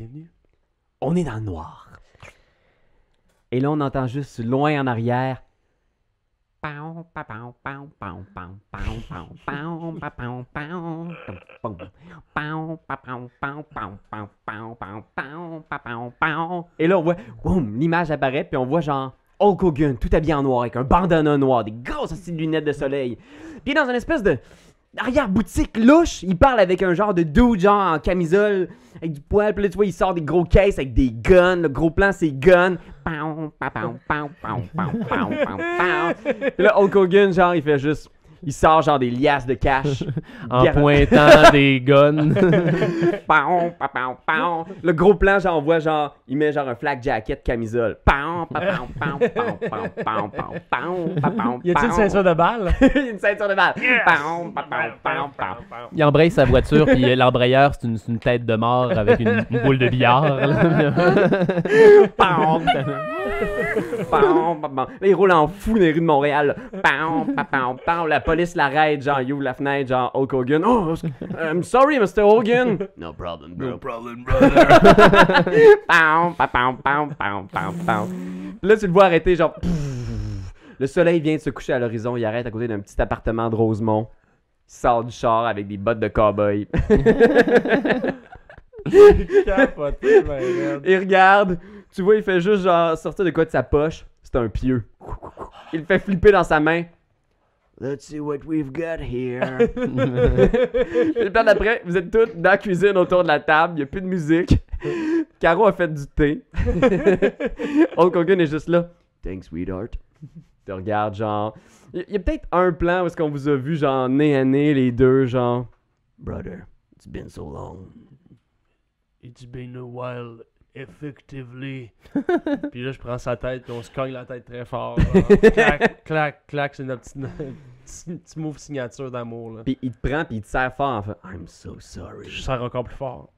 bienvenue. On est dans le noir. Et là, on entend juste loin en arrière. Et là, on voit, l'image apparaît, puis on voit genre Hulk Hogan, tout habillé en noir, avec un bandana noir, des grosses lunettes de soleil. Puis dans une espèce de arrière-boutique louche. Il parle avec un genre de dude, genre en camisole, avec du poil. Puis là, tu vois, il sort des gros caisses avec des guns. Le gros plan, c'est guns. Là, Hulk Hogan, genre, il fait juste il sort genre des liasses de cash. en pointant des guns. Le gros plan, genre, on voit genre, il met genre un flag jacket, camisole. Paon, paon, paon, paon, paon, paon, paon, paon, Y a-t-il une ceinture de balle? une ceinture de balle. Yes! Paon, paon, paon, Il embraye sa voiture, puis l'embrayeur, c'est une, tête de mort avec une, boule de billard. paon, paon, paon. Là, il roule en fou dans les rues de Montréal. Paon, paon, paon police l'arrête, genre, il ouvre la fenêtre, genre, Hulk Hogan. Oh, I'm sorry, Mr. Hogan. No problem, bro. problem, Pam, pam, pam, pam, pam, pam, pam. Puis Là, tu le vois arrêter, genre. Le soleil vient de se coucher à l'horizon. Il arrête à côté d'un petit appartement de Rosemont. Il sort du char avec des bottes de cowboy. Il regarde, tu vois, il fait juste genre sortir de quoi de sa poche. C'est un pieu. Il le fait flipper dans sa main. Let's see what we've got here. Et le plan d'après, vous êtes tous dans la cuisine autour de la table, il n'y a plus de musique. Caro a fait du thé. Hulk Hogan est juste là. Thanks, sweetheart. Tu regardes, genre. Il y, a peut-être un plan où est-ce qu'on vous a vu, genre, nez à nez, les deux, genre. Brother, it's been so long. It's been a while, effectively. puis là, je prends sa tête, puis on se cogne la tête très fort. là. clac, clac, clac, c'est notre petit, petit, move signature d'amour. là. Puis il te prend, puis il te serre fort en fait. I'm so sorry. Je sers encore plus fort.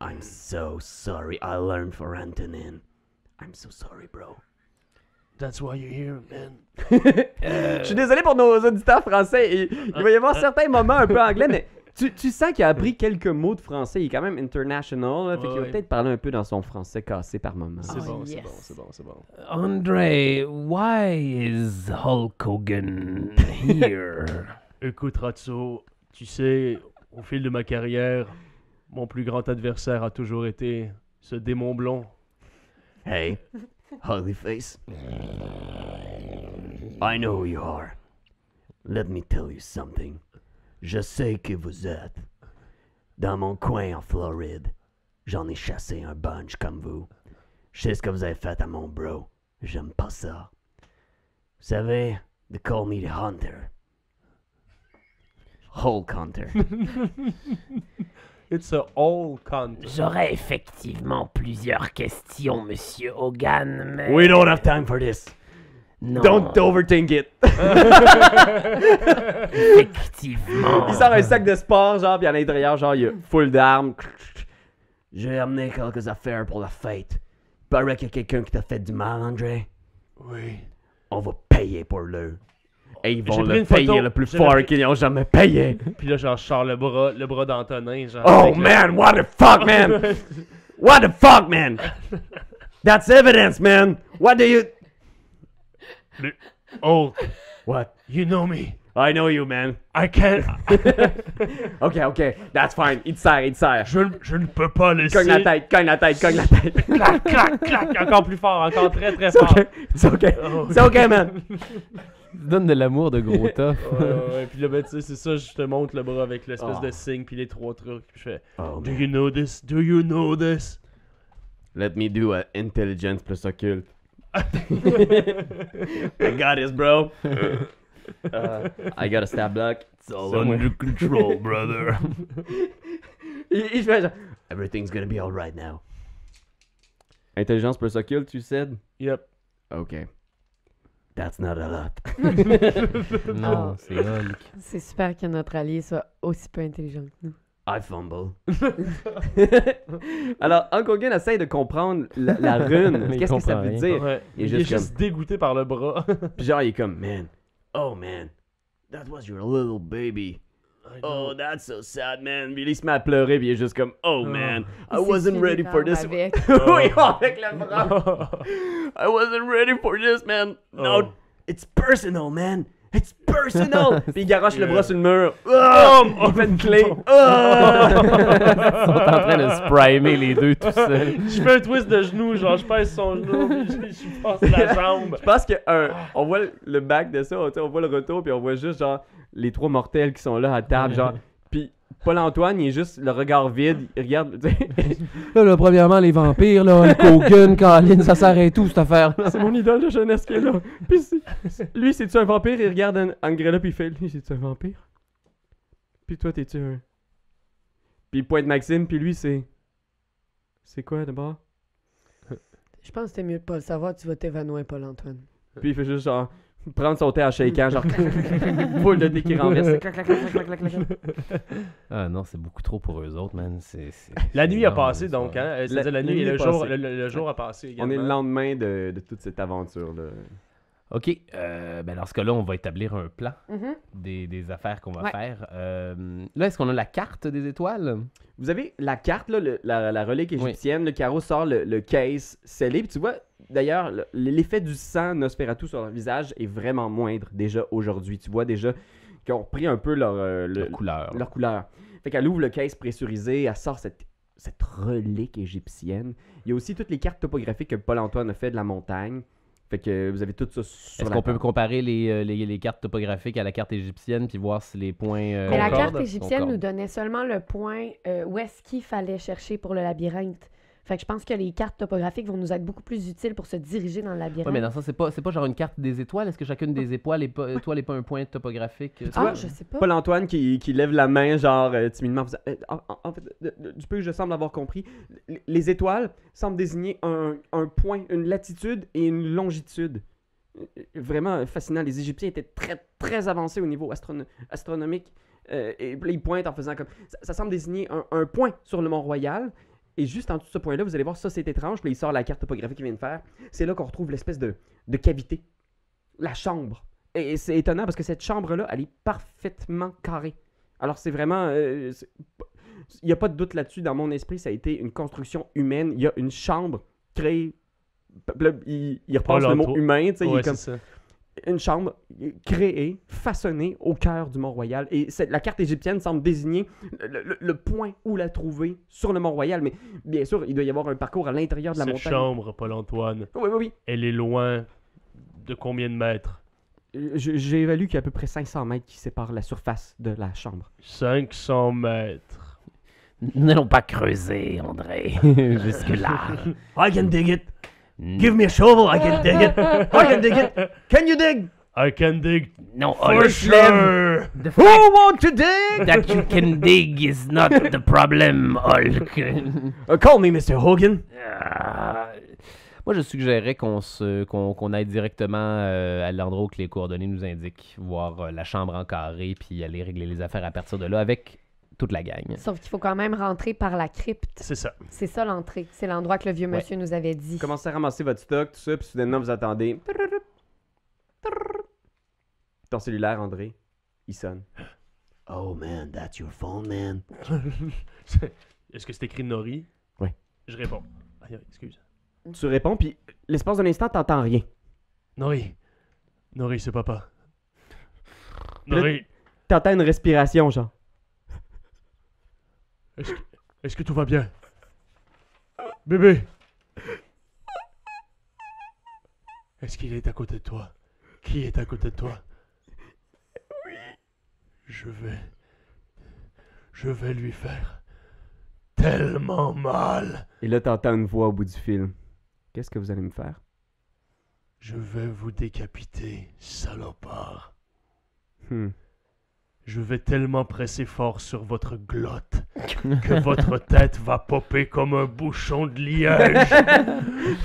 I'm so sorry. I learned for Antonin. I'm so sorry, bro. That's why you're here, man. Je suis désolé pour nos auditeurs français. et il va y avoir certains moments un peu anglais, mais tu, tu sens qu'il a appris quelques mots de français. Il est quand même international. Là, fait Ouais, qu'il va ouais. peut-être parler un peu dans son français cassé par moment. C'est Oh, bon, c'est bon, c'est bon, c'est bon. André, why is Hulk Hogan here? Écoute, Ratso, tu sais, au fil de ma carrière, mon plus grand adversaire a toujours été ce démon blond. Hey, ugly face. I know who you are. Let me tell you something. Je sais que vous êtes. Dans mon coin en Floride, j'en ai chassé un bunch comme vous. Je sais ce que vous avez fait à mon bro. J'aime pas ça. Vous savez, they call me the Hunter. Hulk Hunter. It's a old cunt. J'aurais effectivement plusieurs questions, monsieur Hogan, mais... We don't have time for this. Non, Don't overthink it. effectivement. Il sort un sac de sport, genre, puis à l'intérieur, genre, il y a full d'armes. J'ai amené quelques affaires pour la fête. Il paraît qu'il y a quelqu'un qui t'a fait du mal, André. Oui. On va payer pour le. Et ils vont le une photo. payer le plus fort pris- qu'ils n'ont jamais payé. Puis là, genre, je sors le bras, le bras d'Antonin, genre. Oh le- man, what the fuck, man? What the fuck, man? That's evidence, man. What do you. Oh, What? you know me. I know you, man. I can't. Ok, ok, that's fine. Il te serre, il te je, ne- je ne peux pas laisser. Cogne la tête, cogne la tête, cogne la tête. Clac, clac, clac. Encore plus fort, encore très, très C'est fort. ok, c'est ok. Oh. C'est ok, man. Donne de l'amour de gros tough. Ouais, ouais. Puis là, ben, tu sais, c'est ça, je te montre le bras avec l'espèce Oh. de signe, puis les trois trucs. Puis je fais, Oh, Do man. you know this? Do you know this? Let me do a intelligence plus occulte. I got this, bro. Uh, I got a stab block. It's all under control, brother. Il, il fait genre, Everything's gonna be alright now. Intelligence plus occulte, tu said? Yep. Ok. That's not a lot. non, c'est Hulk. C'est super que notre allié soit aussi peu intelligent que nous. I fumble. Alors, Hulk Hogan essaye de comprendre la, la rune. Qu'est-ce que ça veut rien. dire? Ouais. Il est Il est juste juste dégoûté par le bras. Puis genre, il est comme, man, oh man, that was your little baby. Oh, that's so sad, man. Puis il se met à pleurer, puis il est juste comme, oh, Oh. man, I wasn't ready for this. avec. oui, avec le bras. I wasn't ready for this, man. No, Oh. it's personal, man. It's personal. puis il garoche le bras sur le mur. Oh, il fait une clé. Oh. Ils sont en train de se primer les deux tout seuls. Je fais un twist de genou, genre je pèse son genou, puis je, je passe la jambe. Je pense que un- on voit le back de ça, on voit le retour, puis on voit juste genre les trois mortels qui sont là à table, genre. Paul-Antoine, il est juste le regard vide, il regarde. Là, là, premièrement, les vampires, là, Hulk Hogan, Colin, ça s'arrête tout, cette affaire. C'est mon idole de jeunesse qui est là. Puis c'est- lui, c'est-tu un vampire? Il regarde An- Angrella, puis il fait Lui, c'est-tu un vampire? Puis toi, t'es-tu un? Puis il pointe Maxime, puis lui, c'est. C'est quoi d'abord? Je pense que c'était mieux de pas le savoir, tu vas t'évanouir, Paul-Antoine. Puis il fait juste genre. Prendre son thé en shakeant, genre. Boule de thé qui renverse. Clac, clac, clac. Ah non, c'est beaucoup trop pour eux autres, man. C'est, c'est- La nuit a passé donc, hein? C'est-à-dire la, La nuit et le jour, le, le- le jour a passé également. On est le lendemain de, de toute cette aventure-là. Ok, euh, ben dans ce cas-là, on va établir un plan Mhm. des, des affaires qu'on va Ouais. faire. Euh, là, est-ce qu'on a la carte des étoiles? Vous avez la carte, là, le- la, la relique égyptienne. Le carreau sort le, le case scellé. Puis tu vois, d'ailleurs, le- l'effet du sang Nosferatu sur leur visage est vraiment moindre déjà aujourd'hui. Tu vois déjà qu'ils ont repris un peu leur, euh, le- La couleur. leur couleur. Fait qu'elle ouvre le case pressurisé, elle sort cette, cette relique égyptienne. Il y a aussi toutes les cartes topographiques que Paul-Antoine a fait de la montagne. Fait que vous avez tout ça sur Est-ce qu'on peut comparer les, euh, les, les cartes topographiques à la carte égyptienne puis voir si les points. euh, Mais la carte égyptienne Concorde. nous donnait seulement le point euh, où est-ce qu'il fallait chercher pour le labyrinthe. Fait que je pense que les cartes topographiques vont nous être beaucoup plus utiles pour se diriger dans le labyrinthe. Ouais, mais dans ça, c'est pas, c'est pas genre une carte des étoiles. Est-ce que chacune des étoiles est pas, étoile est pas un point topographique? ah, vois, je sais pas. Paul-Antoine qui, qui lève la main, genre euh, timidement. en Euh, en, en- en fait, du peu que je semble avoir compris, les étoiles semblent désigner un, un point, une latitude et une longitude. Euh, Vraiment fascinant. Les Égyptiens étaient très, très avancés au niveau astrono- astronomique. Euh, et ils pointent en faisant comme. Ça, ça semble désigner un, un point sur le Mont-Royal. Et juste en dessous de ce point-là, vous allez voir, ça c'est étrange. Puis il sort la carte topographique qu'il vient de faire. C'est là qu'on retrouve l'espèce de, de cavité. La chambre. Et, c'est étonnant parce que cette chambre-là, elle est parfaitement carrée. Alors c'est vraiment... euh, il n'y a pas de doute là-dessus. Dans mon esprit, ça a été une construction humaine. Il y a une chambre créée... Il, il repasse le mot humain. tu sais, il est Ouais, comme ça. Une chambre créée, façonnée au cœur du Mont-Royal. Et la carte égyptienne semble désigner le, le- le point où la trouver sur le Mont-Royal. Mais bien sûr, il doit y avoir un parcours à l'intérieur de la Cette montagne. chambre, Paul-Antoine, Oui, oui, oui. elle est loin de combien de mètres? Euh, J'ai évalué qu'il y a à peu près 500 mètres qui séparent la surface de la chambre. 500 mètres. N'allons pas creuser, André. Jusque-là. I can dig it. Give me a shovel, I can dig it. I can dig it. Can you dig? I can dig No, for Hulk. sure! The Who want to dig? that you can dig is not the problem, Hulk. Uh, call me Mr. Hogan. Ah. Moi, je suggérerais qu'on se, qu'on, qu'on aille directement euh, à l'endroit où que les coordonnées nous indiquent, voir euh, la chambre en carré, puis aller régler les affaires à partir de là avec toute la gang. Sauf qu'il faut quand même rentrer par la crypte. C'est ça. C'est ça l'entrée. C'est l'endroit que le vieux Ouais. monsieur nous avait dit. Commencez à ramasser votre stock, tout ça, puis soudainement vous attendez. Ton cellulaire, André, il sonne. Oh man, that's your phone, man. Est-ce que c'est écrit Nori? Oui. Je réponds. Aïe, aïe, excuse. Tu réponds, puis l'espace d'un instant, t'entends rien. Nori. Nori, c'est papa. Nori, T'entends une respiration, genre. Est-ce que, tout va bien? Bébé! Est-ce qu'il est à côté de toi? Qui est à côté de toi? Oui. Je vais. Je vais lui faire tellement mal. Et là, t'entends une voix au bout du fil. Qu'est-ce que vous allez me faire? Je vais vous décapiter, salopard. Hmm. Je vais tellement presser fort sur votre glotte que votre tête va popper comme un bouchon de liège.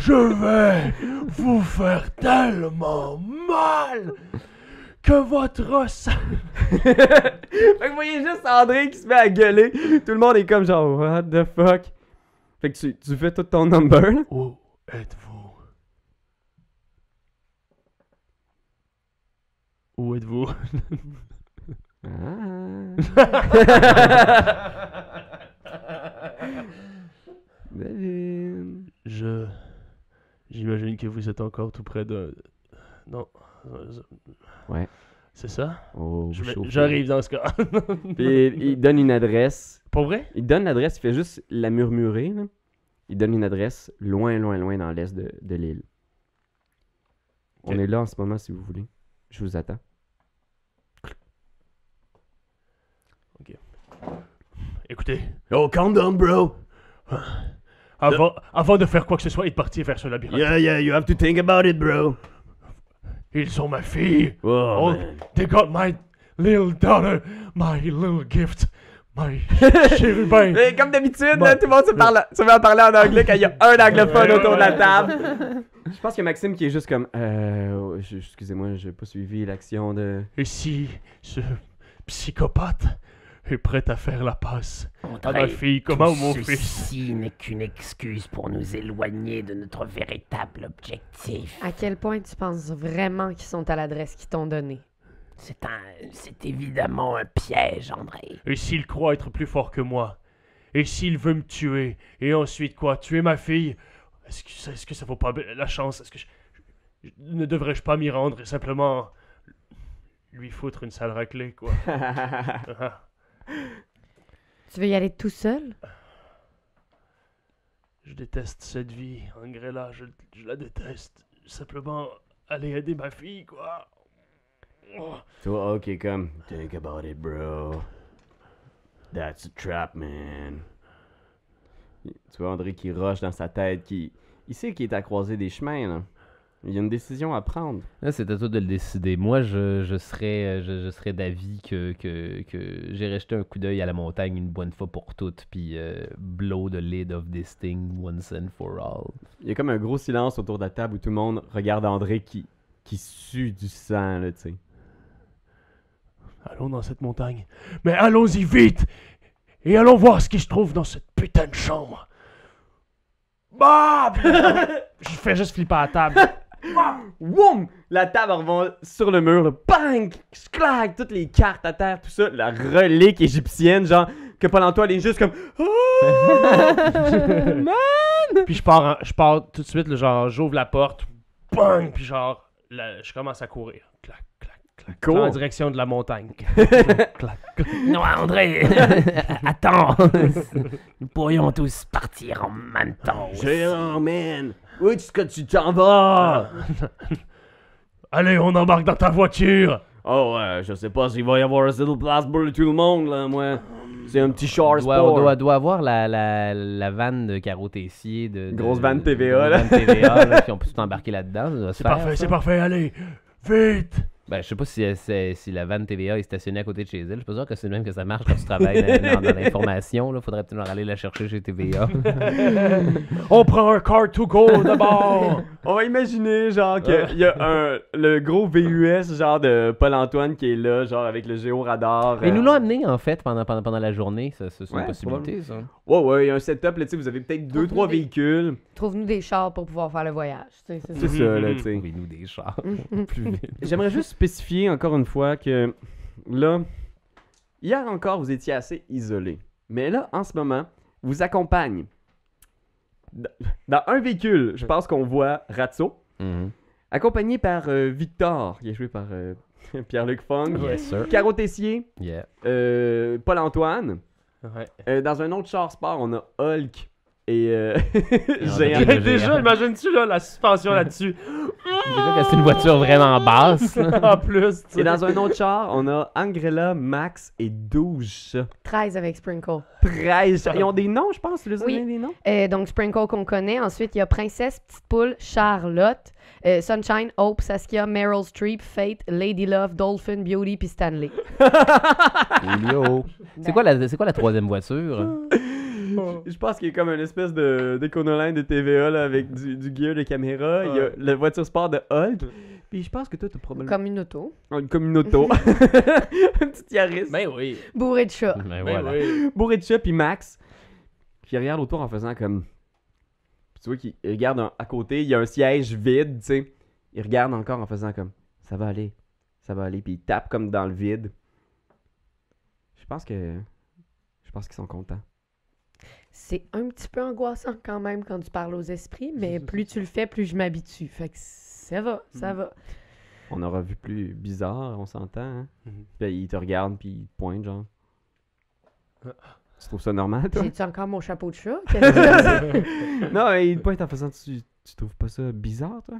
Je vais vous faire tellement mal que votre sang... fait que vous voyez juste André qui se met à gueuler. Tout le monde est comme genre, what the fuck? Fait que tu, tu fais tout ton number, là. Où êtes-vous? Où êtes-vous? Ah. David. Je. J'imagine que vous êtes encore tout près de. Non. Ouais. C'est ça? Oh. J'arrive dans ce cas. Puis il donne une adresse. Pour vrai? Il donne l'adresse, il fait juste la murmurer. là. Il donne une adresse loin, loin, loin dans l'est de, de l'île. On est là en ce moment si vous voulez. Je vous attends. Écoutez, Oh, calm down, bro. avant, avant de faire quoi que ce soit et de partir vers ce labyrinthe, Yeah, yeah, you have to think about it, bro. ils sont ma fille. Oh, Oh, man. they got my little daughter, my little gift, my chérubin. Mais comme d'habitude, tout le monde se, parle, se met à parler en anglais quand il y a un anglophone autour de la table. Je pense que Maxime qui est juste comme euh, je- Excusez-moi, j'ai pas suivi l'action de. Et si ce psychopathe est prêt à faire la passe à ma fille, comment mon fils? Ceci n'est qu'une excuse pour nous éloigner de notre véritable objectif. À quel point tu penses vraiment qu'ils sont à l'adresse qu'ils t'ont donnée? C'est un, c'est évidemment un piège, André. Et s'il croit être plus fort que moi? Et s'il veut me tuer? Et ensuite quoi? Tuer ma fille? Est-ce que, ça- est-ce que ça vaut pas la chance? Est-ce que je, je- ne devrais-je pas m'y rendre et simplement lui foutre une sale raclée quoi? Ah. Tu veux y aller tout seul? Je déteste cette vie, Angrella, je, je la déteste. Simplement aller aider ma fille quoi. Oh. Toi, ok, comme. Think about it, bro. That's a trap, man. Tu vois André qui rush dans sa tête, qui. Il sait qu'il est à croiser des chemins, là. Il y a une décision à prendre. Là, c'est à toi de le décider. Moi, je, je serais, euh, je, je serais d'avis que, que, que j'irais jeter un coup d'œil à la montagne une bonne fois pour toutes, puis euh, blow the lid of this thing once and for all. Il y a comme un gros silence autour de la table où tout le monde regarde André qui, qui sue du sang, là, tu sais. Allons dans cette montagne. Mais allons-y vite Et allons voir ce qui se trouve dans cette putain de chambre. Bah Je fais juste flipper à la table. Woum! La table revient sur le mur, là. Bang! Clac! Toutes les cartes à terre, tout ça. La relique égyptienne, genre, que Paul-Antoine est juste comme. puis je pars, en- je pars tout de suite, là, genre, j'ouvre la porte. Bang Puis genre, là, je commence à courir. Clac, clac, clac. Cool. En direction de la montagne. clac, clac. Non, André, attends. Nous pourrions tous partir en même temps. Géant, man! Où est-ce que tu t'en vas? Allez, on embarque dans ta voiture Oh, ouais, je sais pas s'il va y avoir un little place pour tout le monde, là, moi. C'est un petit char On doit, sport. on doit, doit avoir la, la, la vanne de Caro Tessier. De, de- Grosse vanne de- TVA, de- là. vanne TVA, là, puis on peut tout embarquer là-dedans. C'est parfait, c'est parfait, allez Vite Ben, je sais pas si, euh, si la vanne TVA est stationnée à côté de chez elle. Je suis pas sûr que c'est le même que ça marche quand tu travailles dans, dans- dans l'information. là. Faudrait peut-être aller la chercher chez TVA. On prend un car to go d'abord On va imaginer, genre, qu'il y a un, le gros VUS, genre, de Paul-Antoine qui est là, genre, avec le géoradar. Mais ils euh, nous l'ont amené, en fait, pendant, pendant, pendant la journée. C'est Ouais, une possibilité, ça. Ouais, ouais, il y a un setup, là, tu sais, vous avez peut-être deux, trois des- véhicules. Trouve-nous des chars pour pouvoir faire le voyage. c'est ça. là, tu sais. Trouvez-nous des chars. Plus vite. J'aimerais juste spécifier encore une fois que là, hier encore, vous étiez assez isolé. Mais là, en ce moment, vous accompagne. Dans un véhicule, je pense qu'on voit Ratso, Mhm. accompagné par euh, Victor, qui est joué par euh, Pierre-Luc Fong, Yes, sir. Caro Tessier, Yeah. euh, Paul-Antoine. Ouais. Euh, dans un autre char sport, on a Hulk et euh, des- Déjà, imagines-tu là, la suspension là-dessus Déjà que c'est une voiture vraiment basse. En plus, tu Et dans un autre char, on a Angrella, Max et 12 chats. 13 avec Sprinkle. 13 chats. Ils ont des noms, je pense. Les Oui. des noms? Euh, donc, Sprinkle qu'on connaît. Ensuite, il y a Princesse, Petite Poule, Charlotte, euh, Sunshine, Hope, Saskia, Meryl Streep, Fate, Lady Love, Dolphin, Beauty, puis Stanley. Julio. C'est quoi, la, c'est quoi la troisième voiture? Je pense qu'il y a comme une espèce de d'éconoline de TVA là, avec du, du gear de caméra. Il y a la voiture sport de Hulk. Puis je pense que toi, t'as probablement Comme une auto. une communauto. un petit Yaris. Ben oui. Bourré de chats. Ben Ben voilà. oui. Bourré de chats, puis Max. Puis il regarde autour en faisant comme. Puis tu vois qu'il il regarde un- à côté, il y a un siège vide, tu sais. Il regarde encore en faisant comme. Ça va aller. Ça va aller. Puis il tape comme dans le vide. pense que. Je pense qu'ils sont contents. C'est un petit peu angoissant quand même quand tu parles aux esprits, mais plus tu le fais, plus je m'habitue. Fait que ça va, ça Mm. va. On aura vu plus bizarre, on s'entend, hein? Mhm. Puis ils te regardent, puis ils te pointent, genre. Ah. Tu trouves ça normal, toi? J'ai-tu encore mon chapeau de chat? Non, mais ils te pointent en faisant. Tu, tu trouves pas ça bizarre, toi?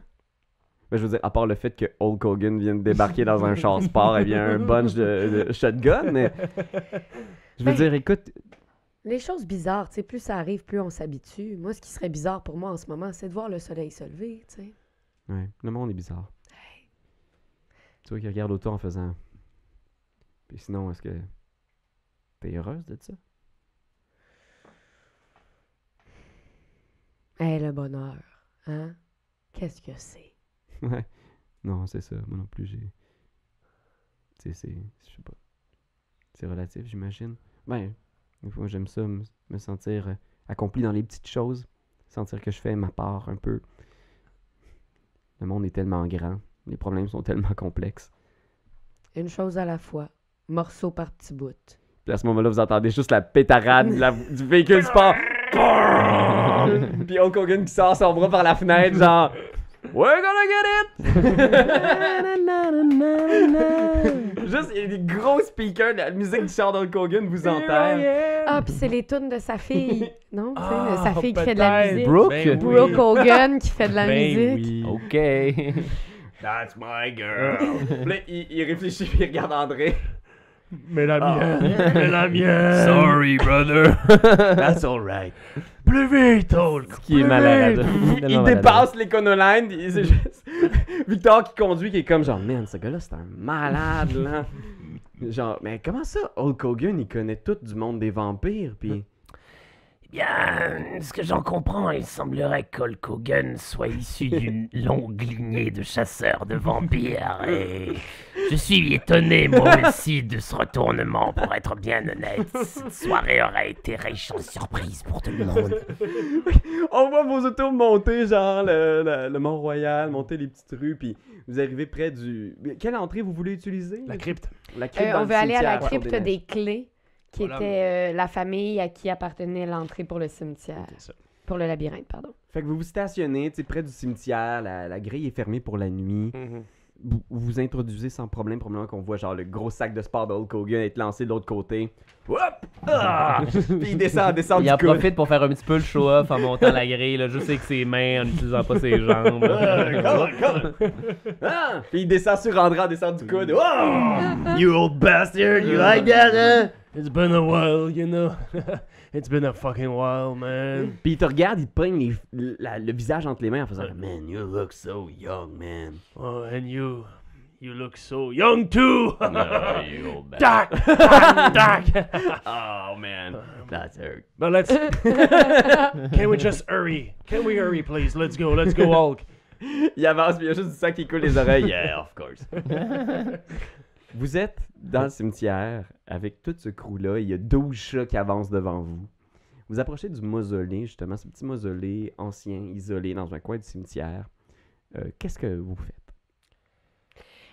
Ben, je veux dire, à part le fait que Hulk Hogan vient de débarquer dans un char sport et bien un bunch de, de shotgun, mais. Je veux Ben- dire, écoute, Les choses bizarres, tu sais, plus ça arrive, plus on s'habitue. Moi, ce qui serait bizarre pour moi en ce moment, c'est de voir le soleil se lever, tu sais. Ouais, le monde est bizarre. Tu vois qu'il regarde autour en faisant. Puis sinon, est-ce que. T'es heureuse de ça? Hey, le bonheur, hein? Qu'est-ce que c'est? Ouais. Non, c'est ça. Moi non plus, j'ai. Tu sais, c'est. Je sais pas. C'est relatif, j'imagine. Ben, des fois, j'aime ça, me, sentir euh, accompli dans les petites choses. Sentir que je fais ma part un peu. Le monde est tellement grand. Les problèmes sont tellement complexes. Une chose à la fois, morceau par petit bout. Puis à ce moment-là, vous entendez juste la pétarade la- du véhicule sport. Puis Hulk Hogan qui sort son bras par la fenêtre, genre. We're gonna get it! Juste, il y a des gros speakers, la musique du char d'Hulk Hogan vous entend. Ah, puis c'est les tunes de sa fille, non? Tu sais, Ah, sa fille qui fait de la musique. Brooke? Ben oui. Brooke Hogan qui fait de la Ben musique. oui. OK. That's my girl. Là, il, il réfléchit puis il regarde André. Mais la Ah. mienne, mais la mienne. Sorry, brother. That's alright. Plus vite, Hulk. Qui est plus malade. vite. Il, il dépasse l'éconoline. puis c'est juste Victor qui conduit qui est comme genre, man, ce gars-là, c'est un malade, là. Genre, mais comment ça, Hulk Hogan, il connaît tout du monde des vampires, puis... Bien, ce que j'en comprends, il semblerait qu'Hulk Hogan soit issu d'une longue lignée de chasseurs de vampires et je suis étonné moi aussi de ce retournement pour être bien honnête. Cette soirée aurait été riche en surprises pour tout le monde. On voit vos autos monter, genre, le, le- le Mont-Royal, monter les petites rues, puis vous arrivez près du... Quelle entrée vous voulez utiliser? La crypte. La crypte Euh, dans on veut aller à la crypte des clés, qui Voilà. était euh, la famille à qui appartenait l'entrée pour le cimetière. Ça. Pour le labyrinthe, pardon. Fait que vous vous stationnez, tu sais, près du cimetière, la, la grille est fermée pour la nuit. Mhm. Vous vous vous introduisez sans problème, probablement qu'on voit genre le gros sac de sport de Hulk Hogan être lancé de l'autre côté. Hop! Ah! Puis il descend, descend Il du en coude. profite pour faire un petit peu le show-off en montant la grille, là, juste avec ses mains, en n'utilisant pas ses jambes. Ah! Puis il descend sur André, descend du coude. Oh! You old bastard, you like that, hein? It's been a while, you know. It's been a fucking while, man. Puis il te regarde, il te prend le visage entre les mains en faisant Man, you look so young, man. Oh, and you, you look so young too. you old Doc, Doc, Doc. Oh, man. That's hurt. But let's. Can we just hurry? Can we hurry, please? Let's go. Let's go, Hulk. Il avance, puis il y a juste du sang qui coule les oreilles. Yeah, of course. vous êtes dans le cimetière avec tout ce crew-là. Il y a 12 chats qui avancent devant vous. Vous approchez du mausolée, justement, ce petit mausolée ancien, isolé dans un coin du cimetière. Euh, Qu'est-ce que vous faites?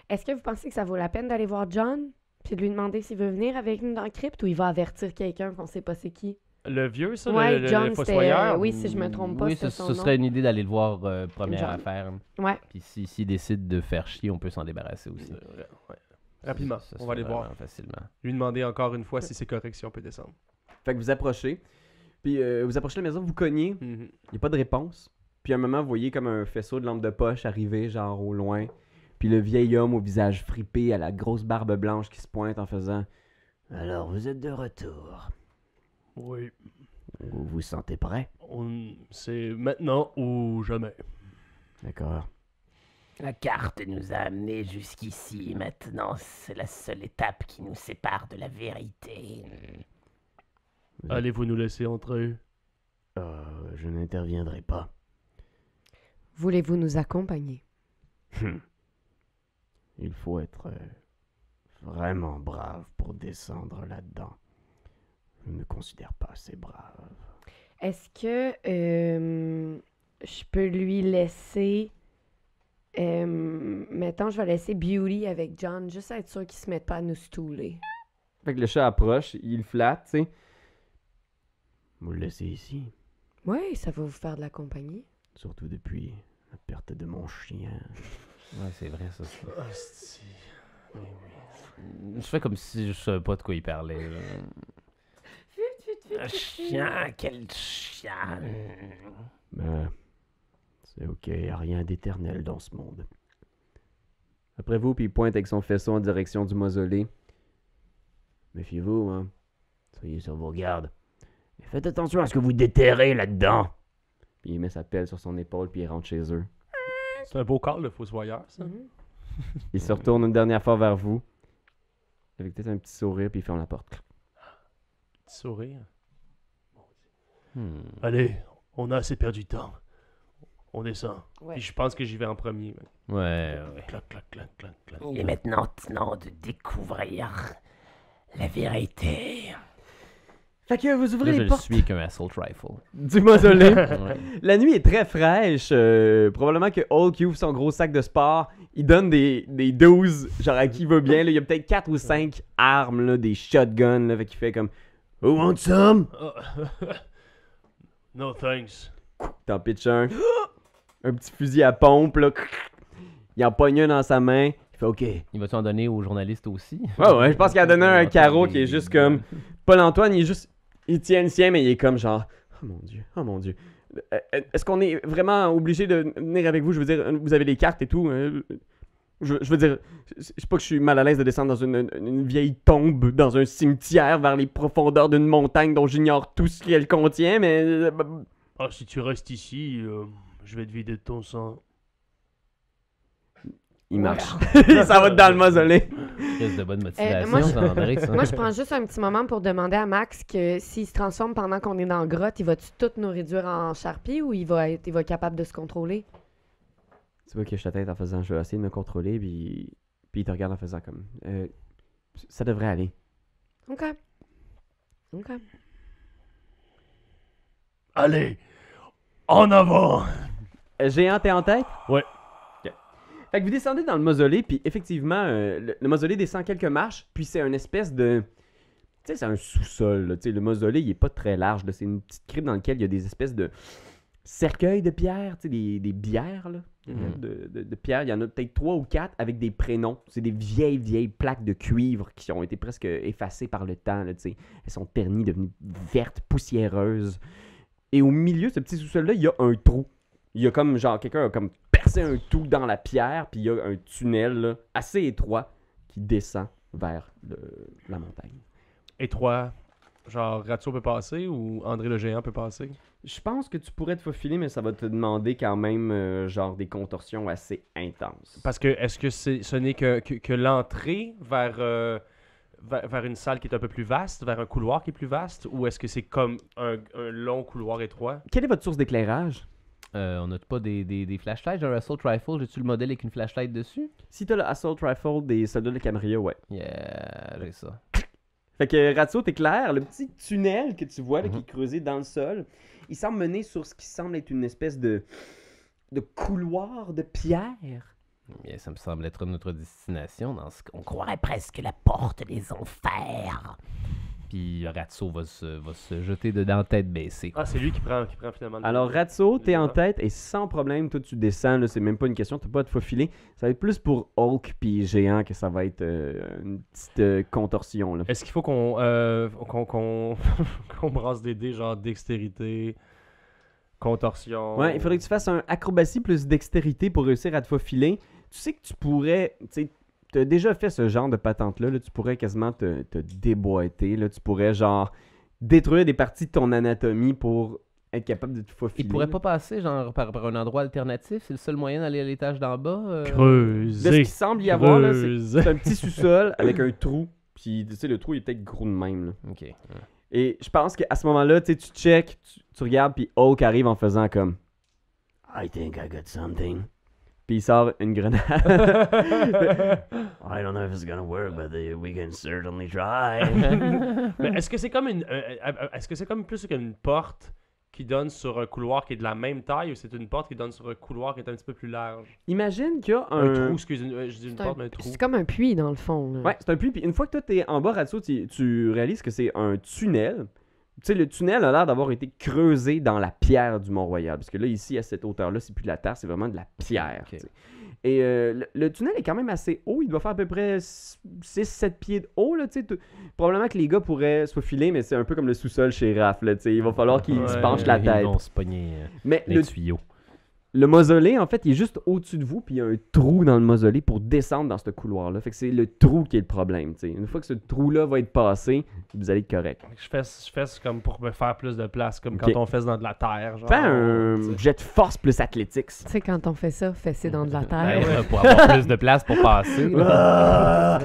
Est-ce que vous pensez que ça vaut la peine d'aller voir John? Puis de lui demander s'il veut venir avec nous dans le crypte ou il va avertir quelqu'un qu'on sait pas c'est qui? Le vieux, ça, Ouais, le, le, John, le fossoyeur? euh, oui, si je me trompe pas, oui, ce, son ce nom. serait une idée d'aller le voir euh, première John. affaire. Ouais. Puis si- s'il décide de faire chier, on peut s'en débarrasser aussi. Ouais. Rapidement, Ça- ça on va aller voir. Facilement. Lui demander encore une fois si c'est correct, si on peut descendre. Fait que vous approchez. Puis euh, vous approchez la maison, vous cognez. Mhm. Il n'y a pas de réponse. Puis à un moment, vous voyez comme un faisceau de lampe de poche arriver, genre au loin. Puis le vieil homme au visage fripé, à la grosse barbe blanche qui se pointe en faisant Alors, vous êtes de retour. Oui. Vous vous sentez prêt On... C'est maintenant ou jamais. D'accord. La carte nous a amenés jusqu'ici. Maintenant, c'est la seule étape qui nous sépare de la vérité. Allez-vous nous laisser entrer? Euh, je n'interviendrai pas. Voulez-vous nous accompagner? Il faut être euh, vraiment brave pour descendre là-dedans. Je ne me considère pas assez brave. Est-ce que euh, je peux lui laisser. Euh, mettons, je vais laisser Beauty avec John, juste être sûr qu'il se mette pas à nous stouler. Fait que le chat approche, il le flatte, tu sais. Vous le laissez ici, Ouais, ça va vous faire de la compagnie. surtout depuis la perte de mon chien. Ouais, c'est vrai, ça. ça. Hostie. Oui, oui. Je fais comme si je savais pas de quoi il parlait. là. Un chien, quel chien. Ben, c'est ok, y a rien d'éternel dans ce monde. Après vous, puis il pointe avec son faisceau en direction du mausolée. Méfiez-vous, hein. Soyez sur vos gardes. Et faites attention à ce que vous déterrez là-dedans. Puis il met sa pelle sur son épaule, puis il rentre chez eux. C'est un beau call, le fossoyeur, ça. Mhm. Il se retourne une dernière fois vers vous. Avec peut-être un petit sourire, puis il ferme la porte. Petit sourire. Hmm. Allez, on a assez perdu de temps. On descend. Ouais. Puis je pense que j'y vais en premier. Ouais, ouais. Clac, clac, clac, clac, clac. Il est maintenant temps de découvrir la vérité. Fait que vous Là, ouvrez je les le portes suis un assault rifle. du mausolée. Ouais. La nuit est très fraîche. euh, probablement que Hulk ouvre son gros sac de sport. Il donne des, des 12, genre à qui va bien. là. Il y a peut-être 4 ou 5 armes, là, des shotguns. Là, fait qu'il fait comme Who wants some? No thanks. T'en pitches un. Un petit fusil à pompe. Là. Il en pogne un dans sa main. Il fait OK. Ouais, Il va-tu en donner aux journalistes aussi? ouais, je pense qu'il a donné un carreau qui est juste comme. Paul-Antoine, il est juste. Il tient le sien, mais il est comme genre. Oh mon dieu, oh mon dieu. Euh, euh, Est-ce qu'on est vraiment obligé de venir avec vous? Je veux dire, vous avez les cartes et tout. euh, Je, je veux dire, sais pas que je suis mal à l'aise de descendre dans une, vieille tombe, dans un cimetière, vers les profondeurs d'une montagne dont j'ignore tout ce qu'elle contient, mais. euh, Ah, si tu restes ici, euh, je vais te vider de ton sang. Il marche. ça va dans le mausolée. De bonne Euh, moi, motivation, je- ça, André, ça. Moi, je prends juste un petit moment pour demander à Max que s'il se transforme pendant qu'on est dans la grotte, il va-tu tout nous réduire en charpie ou il va être, il va être capable de se contrôler? Tu vois hoche la tête en faisant je vais essayer de me contrôler, puis, puis il te regarde en faisant comme euh, ça devrait aller. OK. OK. Allez, en avant! Géant, t'es en tête? Ouais. Fait que vous descendez dans le mausolée, puis effectivement, euh, le, le mausolée descend quelques marches, puis c'est une espèce de. Tu sais, c'est un sous-sol. là, tu sais, Le mausolée, il est pas très large. là, C'est une petite crypte dans laquelle il y a des espèces de cercueils de pierre, tu sais, des, des bières là, Mhm. de, de, de pierre. Il y en a peut-être trois ou quatre avec des prénoms. C'est des vieilles, vieilles plaques de cuivre qui ont été presque effacées par le temps. Là, tu sais. Elles sont ternies, devenues vertes, poussiéreuses. Et au milieu ce petit sous-sol-là, il y a un trou. Il y a comme, genre, quelqu'un a comme percé un trou dans la pierre, puis il y a un tunnel là, assez étroit qui descend vers le- la montagne. Et toi, genre Ratio peut passer ou André le géant peut passer? Je pense que tu pourrais te faufiler, mais ça va te demander quand même, euh, genre, des contorsions assez intenses. Parce que est-ce que c'est, ce n'est que, que, que l'entrée vers, euh, vers, vers une salle qui est un peu plus vaste, vers un couloir qui est plus vaste, ou est-ce que c'est comme un, un long couloir étroit? Quelle est votre source d'éclairage? Euh, on n'a pas des, des, des flashlights d'un assault rifle? J'ai-tu le modèle avec une flashlight dessus? Si t'as le Assault Rifle des soldats de Camarillo, ouais. Yeah, j'ai ça. Fait que Ratio, t'es clair, le petit tunnel que tu vois là, qui Mhm. est creusé dans le sol, il semble mener sur ce qui semble être une espèce de, de couloir de pierre. Yeah, ça me semble être notre destination dans ce On croirait presque la porte des enfers. Puis Ratso va se, va se jeter dedans tête baissée. Ah, c'est lui qui prend, qui prend finalement. le- Alors Ratio, t'es en tête et sans problème, toi tu descends, là, c'est même pas une question, t'as pas à te faufiler. Ça va être plus pour Hulk puis Géant que ça va être euh, une petite euh, contorsion. Là. Est-ce qu'il faut qu'on euh, qu'on, qu'on, qu'on brasse des dés, genre dextérité, contorsion? Ouais, il faudrait que tu fasses un acrobatie plus dextérité pour réussir à te faufiler. Tu sais que tu pourrais, tu sais, t'as déjà fait ce genre de patente-là, là, tu pourrais quasiment te, te déboîter, là, tu pourrais genre détruire des parties de ton anatomie pour être capable de te faufiler. Il pourrait là. pas passer genre par, par un endroit alternatif? C'est le seul moyen d'aller à l'étage d'en bas? euh? De ce Creuser. qui semble y avoir, là, c'est creuser. c'est un petit sous-sol avec un trou, puis tu sais, le trou il est peut-être gros de même, là. Ok. ouais. Et je pense qu'à ce moment-là, tu sais, tu check, tu, tu regardes, puis Hulk arrive en faisant comme I think I got something. Puis il sort une grenade. I don't know if it's gonna work, but uh, we can certainly try. Mais est-ce que c'est comme une. euh, euh, euh, est-ce que c'est comme plus qu'une porte qui donne sur un couloir qui est de la même taille ou c'est une porte qui donne sur un couloir qui est un petit peu plus large? Imagine qu'il y a Un, un. trou, excusez moi je dis une un- porte, mais un trou. C'est comme un puits, dans le fond. là. Ouais, c'est un puits. Puis une fois que toi, t'es en bas, Ratso, tu, tu réalises que c'est un tunnel. Tu sais, le tunnel a l'air d'avoir été creusé dans la pierre du Mont-Royal. Parce que là, ici, à cette hauteur-là, c'est plus de la terre, c'est vraiment de la pierre. Et euh, le, le tunnel est quand même assez haut. Il doit faire à peu près 6-7 pieds de haut. Là, Probablement que les gars pourraient se faufiler, mais c'est un peu comme le sous-sol chez Raph. Là, il va falloir qu'ils se penchent la Ils tête. vont se pogner euh, Mais les le, tuyaux. Le mausolée, en fait, il est juste au-dessus de vous, puis il y a un trou dans le mausolée pour descendre dans ce couloir-là. Fait que c'est le trou qui est le problème. tu sais. Une fois que ce trou-là va être passé, vous allez être correct. Je fais, je fais ça comme pour me faire plus de place, comme quand on fait dans de la terre. Genre, Fais un jet de force plus athlétiques. Tu sais, quand on fait ça, fesser dans de la Ben terre. ouais, pour avoir plus de place pour passer. Ah!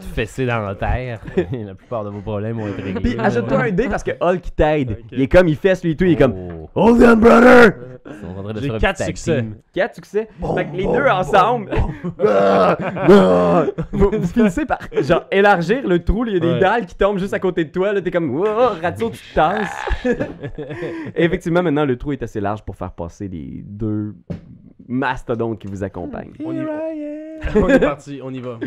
Tu fesser dans la terre. la plupart de vos problèmes vont être réglés. Puis ajoute-toi un dé parce que Hulk t'aide. Il est comme, il fesse lui et tout, il est comme Oh, Hold on, brother! Quatre succès. team. 4 succès. fait que les deux ensemble, Ah! Ah! vous, vous finissez par genre élargir le trou. Il y a des Ouais. dalles qui tombent juste à côté de toi. Là, t'es comme, oh, Ratio, tu te tasses. Et effectivement, maintenant, le trou est assez large pour faire passer les deux mastodontes qui vous accompagnent. On y, on est parti, on y va.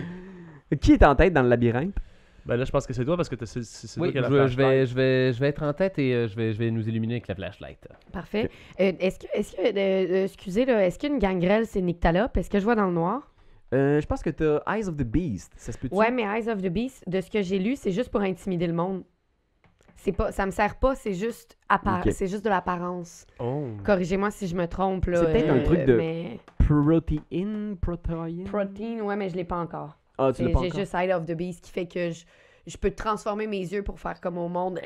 Qui est en tête dans le labyrinthe? Ben là, je pense que c'est toi parce que c'est Oui, toi je, qui as la je vais, je, vais, je vais être en tête et euh, je, vais, je vais nous illuminer avec la flashlight. Parfait. Euh, est-ce que, est-ce que, euh, euh, excusez, est-ce qu'une gangrel, c'est Nyctalope? Est-ce que je vois dans le noir? Euh, je pense que t'as Eyes of the Beast. Ça se peut-tu? Ouais, mais Eyes of the Beast, de ce que j'ai lu, c'est juste pour intimider le monde. C'est pas, ça me sert pas, c'est juste, appar- Ok. c'est juste de l'apparence. Oh. Corrigez-moi si je me trompe. là, C'est peut-être un truc de- Mais... Protein? Protein? Protein, ouais, mais je l'ai pas encore. Ah, tu C'est- l'as pas J'ai encore? juste Eye of the Beast qui fait que je, je peux transformer mes yeux pour faire comme au monde.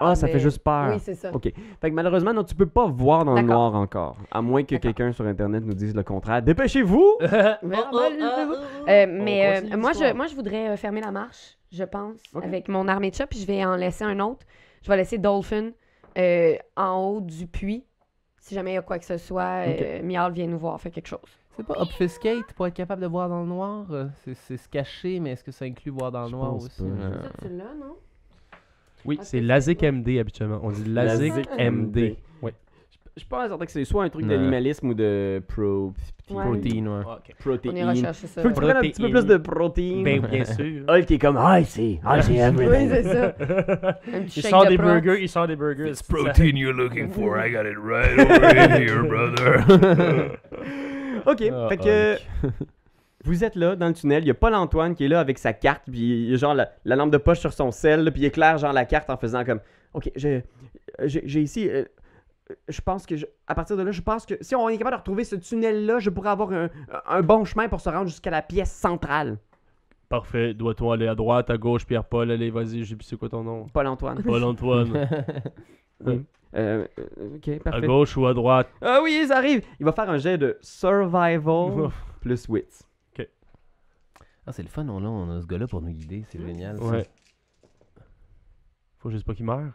Ah, ça Mais- fait juste peur. Oui, c'est ça. Ok. Fait que malheureusement, non, tu peux pas voir dans le D'accord. noir encore. À moins que D'accord. quelqu'un sur Internet nous dise le contraire. Dépêchez-vous! Euh, mais euh, moi, je, moi, je voudrais euh, fermer la marche, je pense, Ok. avec mon armée de chat, puis je vais en laisser un autre. Je vais laisser Dolphin euh, en haut du puits. Si jamais il y a quoi que ce soit, euh, Mial vient nous voir, fait quelque chose. C'est pas obfuscate pour être capable de voir dans le noir? euh, C'est c'est se cacher, mais est-ce que ça inclut voir dans le noir aussi? tu l'as, non? Oui, Ah, c'est c'est Lazic quoi? MD habituellement. On dit Lazic Lazic MD. Oui. Je suis pas certain que c'est soit un truc d'animalisme ou de pro... Protein, ouais. Ah. On protéine. ça. Faut que tu prennes un petit peu plus de Protéine? protéines. Ben, bien sûr. Hulk est comme, I see, I see Oui, everything. c'est ça. Un petit Il shake sort de des burgers, il sort des burgers. It's protein you're looking for. I got it right over in here, brother. ok, Ah, fait que vous êtes là dans le tunnel. Il y a Paul Antoine qui est là avec sa carte, puis il y a genre la, la lampe de poche sur son sel, là, puis il éclaire genre la carte en faisant comme, ok, j'ai ici. euh, je pense que je- à partir de là, je pense que si on est capable de retrouver ce tunnel-là, je pourrais avoir un, un bon chemin pour se rendre jusqu'à la pièce centrale. Parfait. Doit-on aller à droite, à gauche, Pierre-Paul? Allez, vas-y, je c'est quoi ton nom? Paul Antoine. Paul-Antoine. Oui. Euh, euh, ok, à parfait. gauche ou à droite? Ah oui, ça arrive. Il va faire un jet de survival plus wits. Ah, c'est le fun, on a, on a ce gars-là pour nous guider, c'est génial. ça. Ouais. Faut juste pas qu'il meure.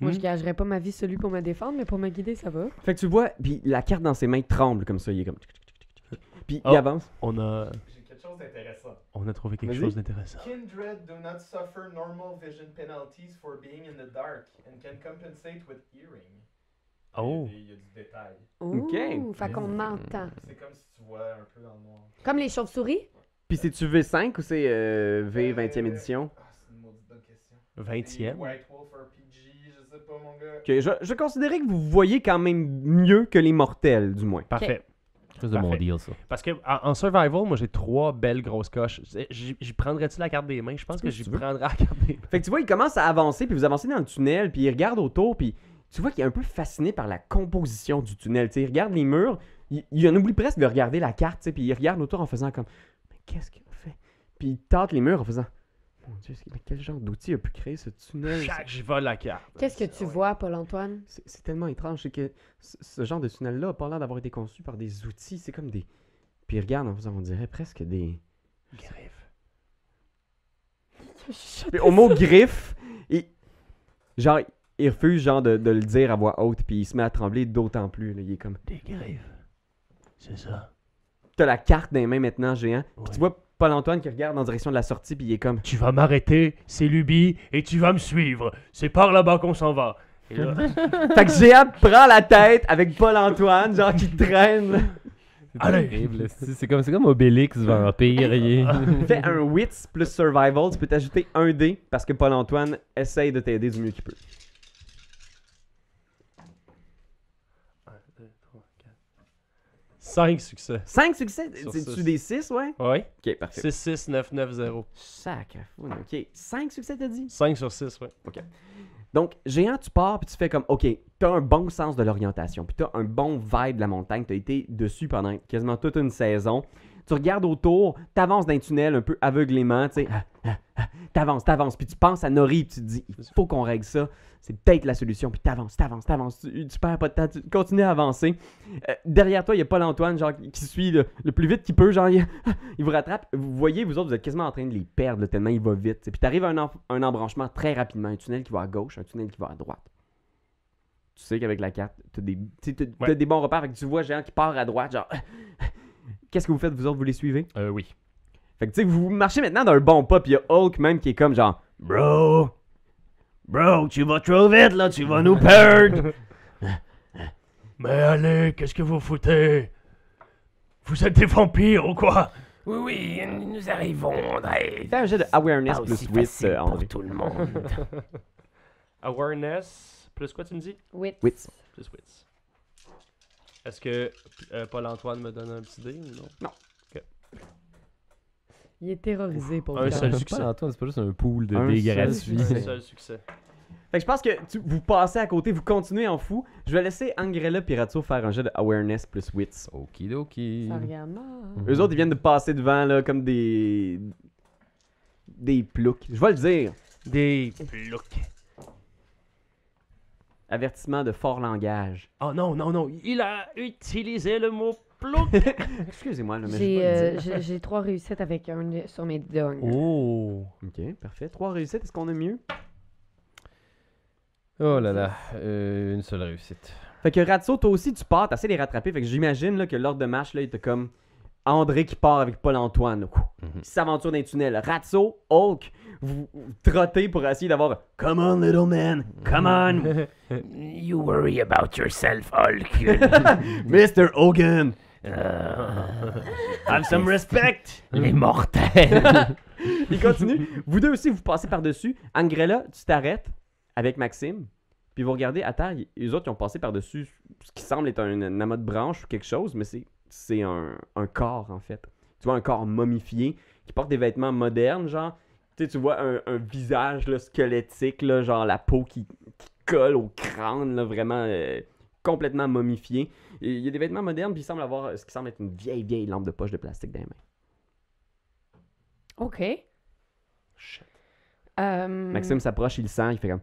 Moi, je Hmm? gagerais pas ma vie celui pour me défendre, mais pour me guider, ça va. Fait que tu vois, puis la carte dans ses mains tremble comme ça. Il est comme. Puis Oh. il avance. On a, J'ai quelque chose d'intéressant. on a trouvé quelque chose d'intéressant. Kindred do not suffer normal vision penalties for being in the dark and can compensate with hearing. Oh. Il y a du détail. Ouh, Ok. fait qu'on entend. C'est comme si tu vois un peu dans le noir. Comme les chauves-souris? Puis c'est-tu V5 ou c'est euh, V 20e édition? Ah, c'est une maudite bonne question. 20e. White Wolf RPG, je sais pas mon gars. Ok, je, je considérais que vous voyez quand même mieux que les mortels, du moins. Parfait. C'est de mon Parfait. deal, ça. Parce que en, en survival, moi j'ai trois belles grosses coches. J'y prendrais-tu la carte des mains? Je pense que j'y prendrais la carte des mains. Fait que tu vois, il commence à avancer, puis vous avancez dans le tunnel, puis il regarde autour, puis tu vois qu'il est un peu fasciné par la composition du tunnel. Il regarde les murs, il, il en oublie presque de regarder la carte, tu sais, puis il regarde autour en faisant comme Mais qu'est-ce qu'il a fait Puis il tâte les murs en faisant Mon Dieu, mais quel genre d'outil a pu créer ce tunnel? Chaque, j'y vole la carte. Qu'est-ce que tu vois, Paul-Antoine? C'est c'est tellement étrange, c'est que ce, genre de tunnel-là a pas l'air d'avoir été conçu par des outils, c'est comme des. Puis regarde on dirait presque des. Griffe. Puis au mot griffe, il, genre, il refuse genre de, de le dire à voix haute, puis il se met à trembler d'autant plus. là. Il est comme. Des griffes. C'est ça. T'as la carte dans les mains maintenant, géant. Puis tu vois Paul-Antoine qui regarde en direction de la sortie, puis il est comme. Tu vas m'arrêter, c'est Luby, et tu vas me suivre. C'est par là-bas qu'on s'en va. Et là, Fait que Géant prend la tête avec Paul-Antoine, genre qui traîne. C'est Allez. comme, c'est comme Obélix vampire. il est- Fais un wits plus survival, tu peux t'ajouter un dé parce que Paul-Antoine essaye de t'aider du mieux qu'il peut. 5 succès. 5 succès? C'est-tu des 6, ouais? Oui. Ok, parfait. 6, 6, 9, 9, 0. Sacre. Ok, 5 succès, t'as dit? 5 sur 6, oui. Donc, géant, tu pars, puis tu fais comme, OK, t'as un bon sens de l'orientation, puis t'as un bon vibe de la montagne, t'as été dessus pendant quasiment toute une saison. Tu regardes autour, t'avances dans un tunnel un peu aveuglément, tu sais, ah, ah, ah, t'avances, t'avances, puis tu penses à Nori, puis tu te dis, il faut qu'on règle ça, c'est peut-être la solution, puis t'avances, t'avances, t'avances, tu, tu perds pas de temps, tu continues à avancer. Euh, derrière toi, il y a Paul-Antoine, genre, qui suit le, le plus vite qu'il peut, genre, il, il vous rattrape. Vous voyez, vous autres, vous êtes quasiment en train de les perdre, là, tellement il va vite. Puis t'arrives à un, un embranchement très rapidement, un tunnel qui va à gauche, un tunnel qui va à droite. Tu sais qu'avec la carte, t'as des, t'as Ouais. des bons repères, fait que tu vois géant qui part à droite, genre. Qu'est-ce que vous faites, vous autres, vous les suivez? Euh, oui. Fait que tu sais, vous marchez maintenant d'un bon pas, puis il y a Hulk même qui est comme genre. Bro, bro, tu vas trop vite là, tu vas nous perdre. Mais allez, qu'est-ce que vous foutez? Vous êtes des vampires ou quoi? Oui, oui, nous arrivons, André. Fais un jet de awareness Pas plus aussi 8, facile euh, André. tout le monde. Awareness. Plus quoi tu me dis? Wit. Wits. Plus wits. Est-ce que euh, Paul-Antoine me donne un petit dé ou non? Il est terrorisé pour Un le seul succès. Antoine, c'est pas juste un pool de dés seul gratuits. succès. Un seul succès. Fait que je pense que tu- vous passez à côté, vous continuez en fou. Je vais laisser Angrella Pirazzo faire un jet de awareness plus wits. Okidoki. Ça regarde mal. Eux autres, ils viennent de passer devant, là, comme des. Des ploucs. Je vais le dire. Des ploucs. Avertissement de fort langage. Oh non, non, non. Il a utilisé le mot plouc. Excusez-moi, J'ai le euh, j'ai- j'ai trois réussites avec un sur mes dons. oh. Ok, parfait. Trois réussites, est-ce qu'on a mieux? Oh là là, euh, une seule réussite. Fait que Ratso, toi aussi, tu pars, t'essaies de les rattraper. Fait que j'imagine là, que l'ordre de marche, là, il était comme André qui part avec Paul-Antoine. là. Mhm. Il s'aventure dans les tunnels. Ratso, Hulk, vous, vous trottez pour essayer d'avoir Come on, little man, come on, You worry about yourself, Hulk. Mr. Hogan. Euh, Have some respect. les mortels. Il continue. vous deux aussi, vous passez par-dessus. Angrella, tu t'arrêtes avec Maxime. Puis vous regardez à terre, les autres qui ont passé par-dessus ce qui semble être un, un amas de branche ou quelque chose, mais c'est, c'est un, un corps en fait. Tu vois un corps momifié qui porte des vêtements modernes, genre. Tu sais, tu vois un, un visage là, squelettique, là, genre la peau qui, qui colle au crâne, là, vraiment euh, complètement momifié. Et Il y a des vêtements modernes, puis il semble avoir ce qui semble être une vieille, vieille lampe de poche de plastique dans les mains. OK. Shit. Euh, Maxime s'approche, il le sent, il fait comme.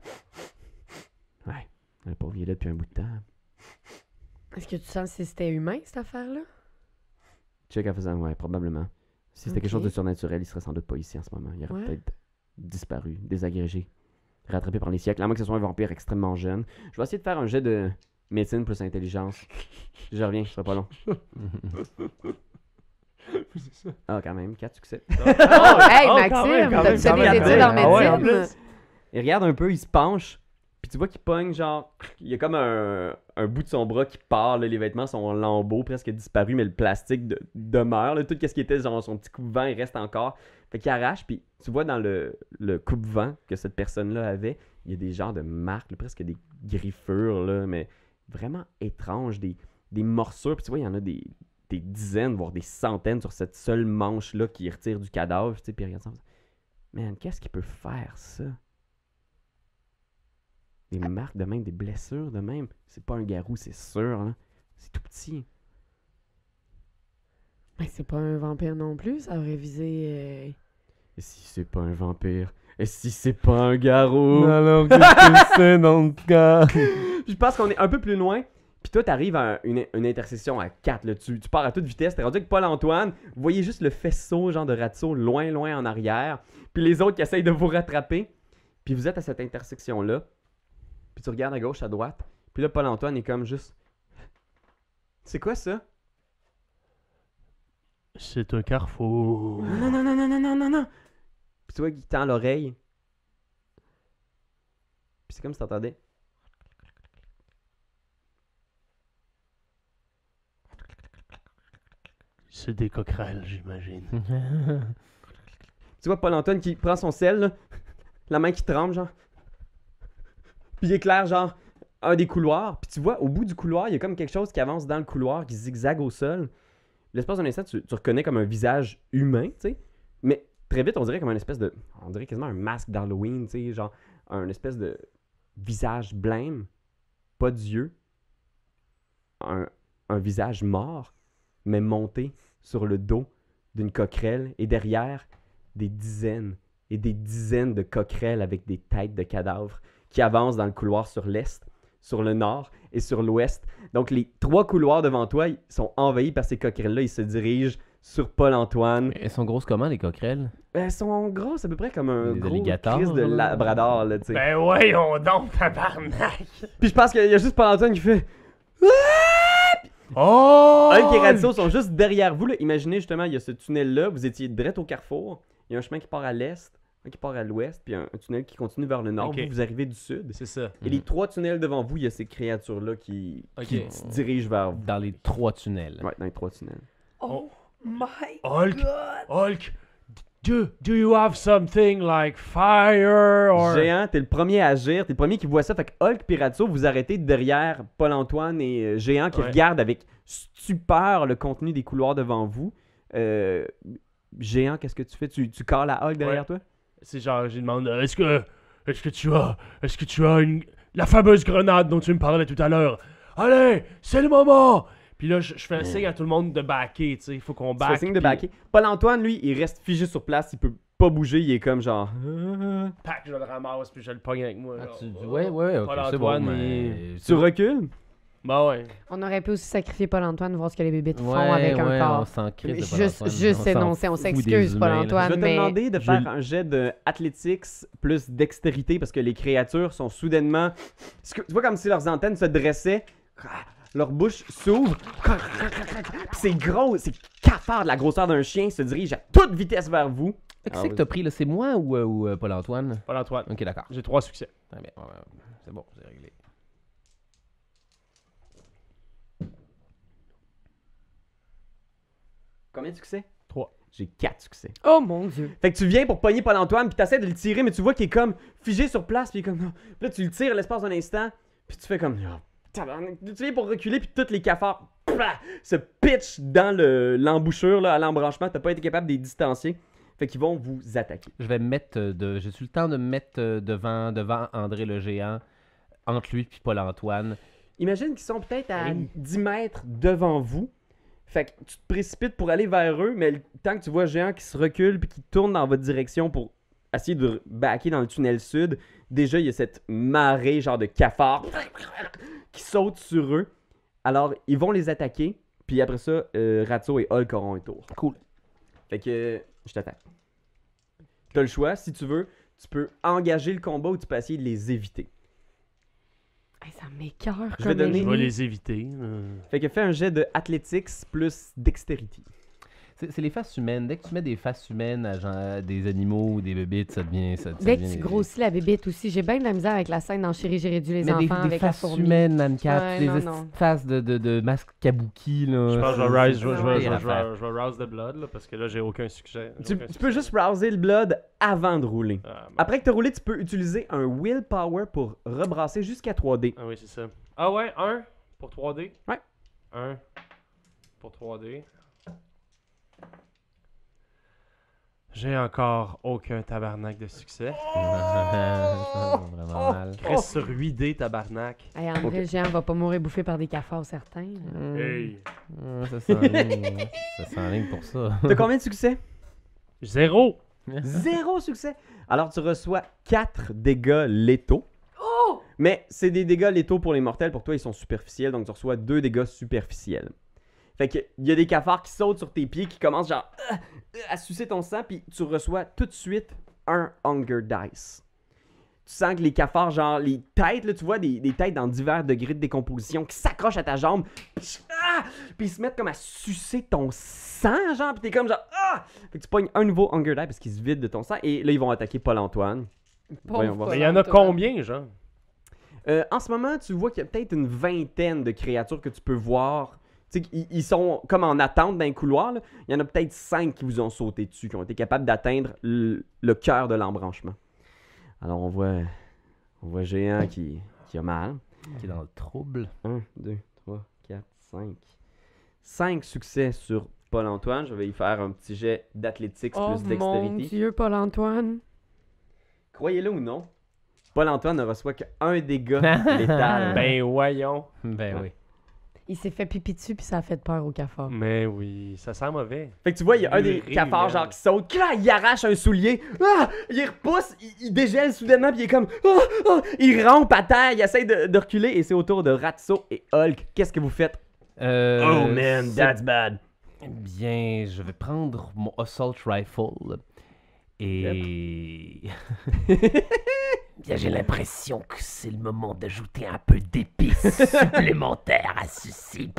Ouais, le pauvre, il est là depuis un bout de temps. Est-ce que tu sens si c'était humain, cette affaire-là? Check en faisant, ouais, probablement. Si c'était quelque chose de surnaturel, il serait sans doute pas ici en ce moment. Il aurait Ouais. peut-être disparu, désagrégé, rattrapé par les siècles, à moins que ce soit un vampire extrêmement jeune. Je vais essayer de faire un jet de médecine plus intelligence. Je reviens, je serai pas long. Ah, quand même, 4 succès. hey, Oh, quand Maxime, même, quand t'as-tu même, des quand études même. Ah ouais, en médecine? Il regarde un peu, il se penche, puis tu vois qu'il pogne, genre, il y a comme un, un bout de son bras qui part, là, les vêtements sont en lambeaux, presque disparus, mais le plastique de- demeure, là, tout ce qui était genre son petit coupe-vent, il reste encore. Fait qu'il arrache, puis tu vois dans le, le coupe-vent que cette personne-là avait, il y a des genres de marques, là, presque des griffures, là, mais vraiment étranges, des, des morsures, puis tu vois, il y en a des, des dizaines, voire des centaines sur cette seule manche-là qui retire du cadavre, tu sais, puis regarde ça. Man, qu'est-ce qu'il peut faire, ça? Des marques de même, des blessures de même? C'est pas un garou, c'est sûr. Là. C'est tout petit. Mais c'est pas un vampire non plus, ça aurait visé... euh, Et si c'est pas un vampire? Et si c'est pas un garou? Alors, qu'est-ce que c'est dans le cas? Je pense qu'on est un peu plus loin. Puis toi, t'arrives à une, une intersection à 4. Là. Tu, tu pars à toute vitesse. T'es rendu avec Paul-Antoine. Vous voyez juste le faisceau, genre de ratio, loin, loin en arrière. Puis les autres qui essayent de vous rattraper. Puis vous êtes à cette intersection-là. Puis tu regardes à gauche, à droite. Puis là, Paul-Antoine est comme juste. C'est quoi ça? C'est un carrefour. Non, non, non, non, non, non, non, non. Puis tu vois qu'il tend l'oreille. Puis c'est comme si t'entendais. C'est des coquerelles, j'imagine. tu vois Paul-Antoine qui prend son sel, la main qui tremble, genre. Puis il éclaire, genre, un des couloirs. Puis tu vois, au bout du couloir, il y a comme quelque chose qui avance dans le couloir, qui zigzague au sol. L'espace d'un instant, tu, tu reconnais comme un visage humain, tu sais. Mais très vite, on dirait comme un espèce de. On dirait quasiment un masque d'Halloween, tu sais. Genre, un espèce de visage blême, pas d'yeux. Un, un visage mort, mais monté sur le dos d'une coquerelle. Et derrière, des dizaines et des dizaines de coquerelles avec des têtes de cadavres qui avancent dans le couloir sur l'est, sur le nord et sur l'ouest. Donc les trois couloirs devant toi sont envahis par ces coquerelles-là. Ils se dirigent sur Paul-Antoine. Elles sont grosses comment, les coquerelles? Elles sont grosses à peu près comme un Des gros crise de labrador, là, tu sais. Ben voyons donc, tabarnak! Puis je pense qu'il y a juste Paul-Antoine qui fait... Oh! Hulk et Ratso sont juste derrière vous. Là. Imaginez justement, il y a ce tunnel-là. Vous étiez direct au carrefour. Il y a un chemin qui part à l'est, un qui part à l'ouest, puis un, un tunnel qui continue vers le nord. Ok. Vous, vous arrivez du sud. C'est ça. Et les trois tunnels devant vous, il y a ces créatures-là qui, qui se dirigent vers vous. Dans les trois tunnels. Ouais, dans les trois tunnels. Oh my Hulk! Hulk! Do, do you have something like fire or... Géant, t'es le premier à agir, t'es le premier qui voit ça. Fait que Hulk Pirazzo, vous arrêtez derrière Paul-Antoine et euh, Géant qui Ouais. regardent avec stupeur le contenu des couloirs devant vous. Euh, Géant, qu'est-ce que tu fais? Tu, tu cales la Hulk derrière Ouais. toi? C'est genre, je lui demande, est-ce que, est-ce que tu as, est-ce que tu as une, la fameuse grenade dont tu me parlais tout à l'heure? Allez, c'est le moment! Puis là, je, je fais un signe à tout le monde de backer, tu sais, il faut qu'on back. signe de puis- backer. Paul-Antoine, lui, il reste figé sur place, il peut pas bouger, il est comme genre. Pac, je le ramasse, puis je le pogne avec moi. Ah, genre. tu- Ouais, ouais, ok, c'est bon. Paul-Antoine, mais- Tu recules? Bah ouais. On aurait pu aussi sacrifier Paul-Antoine, voir ce que les bébites font Ouais, avec un ouais, corps. On s'en crisse de Juste- Paul-Antoine. juste On s'en énoncer, on fout des s'excuse, humains, là. Paul-Antoine. Je vais te mais- demander de je- faire un jet de athletics plus dextérité parce que les créatures sont soudainement. Tu vois comme si leurs antennes se dressaient, leur bouche s'ouvre, puis c'est gros, c'est cafard de la grosseur d'un chien, se dirige à toute vitesse vers vous. Fait que Ah, c'est que t'as pris, là? C'est moi ou, euh, ou euh, Paul-Antoine? Paul-Antoine. Ok, d'accord. J'ai trois succès. Très bien. Ouais, C'est bon, c'est réglé. Combien de succès? Trois. J'ai quatre succès. Oh mon dieu. Fait que tu viens pour pogner Paul-Antoine, puis t'essaies de le tirer, mais tu vois qu'il est comme figé sur place, puis il est comme. Puis là, tu le tires l'espace d'un instant, puis tu fais comme. Oh. Tu viens pour reculer, puis tous les cafards plah, se pitchent dans le- l'embouchure, là, à l'embranchement. T'as pas été capable de les distancier. Fait qu'ils vont vous attaquer. Je vais me mettre euh, de. J'ai eu le temps de me mettre euh, devant, devant André le géant, entre lui et Paul-Antoine. Imagine qu'ils sont peut-être à Hey. 10 mètres devant vous. Fait que tu te précipites pour aller vers eux, mais le temps que tu vois Géant qui se recule puis qui tourne dans votre direction pour essayer de backer dans le tunnel sud, déjà il y a cette marée genre de cafards qui saute sur eux. Alors ils vont les attaquer, puis après ça, euh, Ratso et Hulk auront un tour. Cool. Fait que euh, je t'attaque. T'as le choix, si tu veux, tu peux engager le combat ou tu peux essayer de les éviter. Hey, ça m'écœure Je vais comme donner- Je vais ennemi. les éviter. euh. Fait que fais un jet de athletics plus dextérité. C'est les faces humaines. Dès que tu mets des faces humaines à, genre, des animaux ou des bébites, ça devient. Ça, ça Dès que tu des- grossis la bébite aussi, j'ai bien de la misère avec la scène dans Chérie, j'ai réduit les Mais des, enfants des avec la faces fourmi. humaines, Anne-Cat, Ouais, des non, faces de, de, de masques kabuki. Là. Je pense que je vais rouse the blood, là, parce que là, j'ai aucun succès. Tu, aucun tu succès. peux juste rouser le blood avant de rouler. Ah, ben. Après que tu as roulé, tu peux utiliser un willpower pour rebrasser jusqu'à 3D. Ah oui, c'est ça. Ah ouais, un pour 3D? Ouais. Un pour 3D. J'ai encore aucun tabarnak de succès. Vraiment mal. Reste sur 8D, tabarnak. Hey, André le géant va pas mourir bouffé par des cafards certains. là. Hey! Ça s'enligne. ça s'enligne pour ça. T'as combien de succès? Zéro! Zéro succès. Alors tu reçois 4 dégâts létaux. Mais c'est des dégâts létaux pour les mortels. Pour toi, ils sont superficiels. Donc tu reçois 2 dégâts superficiels. Fait que il y a des cafards qui sautent sur tes pieds, qui commencent genre euh, euh, à sucer ton sang, puis tu reçois tout de suite un Hunger Dice. Tu sens que les cafards, genre les têtes, là, tu vois des, des têtes dans divers degrés de décomposition qui s'accrochent à ta jambe, ah! puis ils se mettent comme à sucer ton sang, genre, puis t'es comme genre ah! Fait que tu pognes un nouveau Hunger Die parce qu'ils se vident de ton sang, et là ils vont attaquer Paul-Antoine. Voyons voir. Mais il y en a combien, genre? Euh, en ce moment, tu vois qu'il y a peut-être une vingtaine de créatures que tu peux voir, ils, ils sont comme en attente d'un couloir. là. Il y en a peut-être cinq qui vous ont sauté dessus, qui ont été capables d'atteindre le, le cœur de l'embranchement. Alors on voit, on voit Géant qui, qui a mal. Qui est dans le trouble. 1, 2, 3, 4, 5. 5 succès sur Paul-Antoine. Je vais y faire un petit jet d'athlétiques Oh plus mon dextérité. Dieu, Paul-Antoine. Croyez-le ou non, Paul-Antoine ne reçoit qu'un dégât létal. Ben voyons. Ben Ouais. oui. Il s'est fait pipi dessus puis ça a fait peur au cafard. Mais oui, ça sent mauvais. Fait que tu vois, il y a un des cafards genre qui saute, qui là, il arrache un soulier, ah, il repousse, il, il dégèle soudainement, puis il est comme, ah, ah, il rampe à terre, il essaye de, de reculer, et c'est au tour de Ratso et Hulk. Qu'est-ce que vous faites? Euh, Oh man, c'est that's bad. Bien, je vais prendre mon assault rifle et Bien, j'ai l'impression que c'est le moment d'ajouter un peu d'épices supplémentaires à ceci.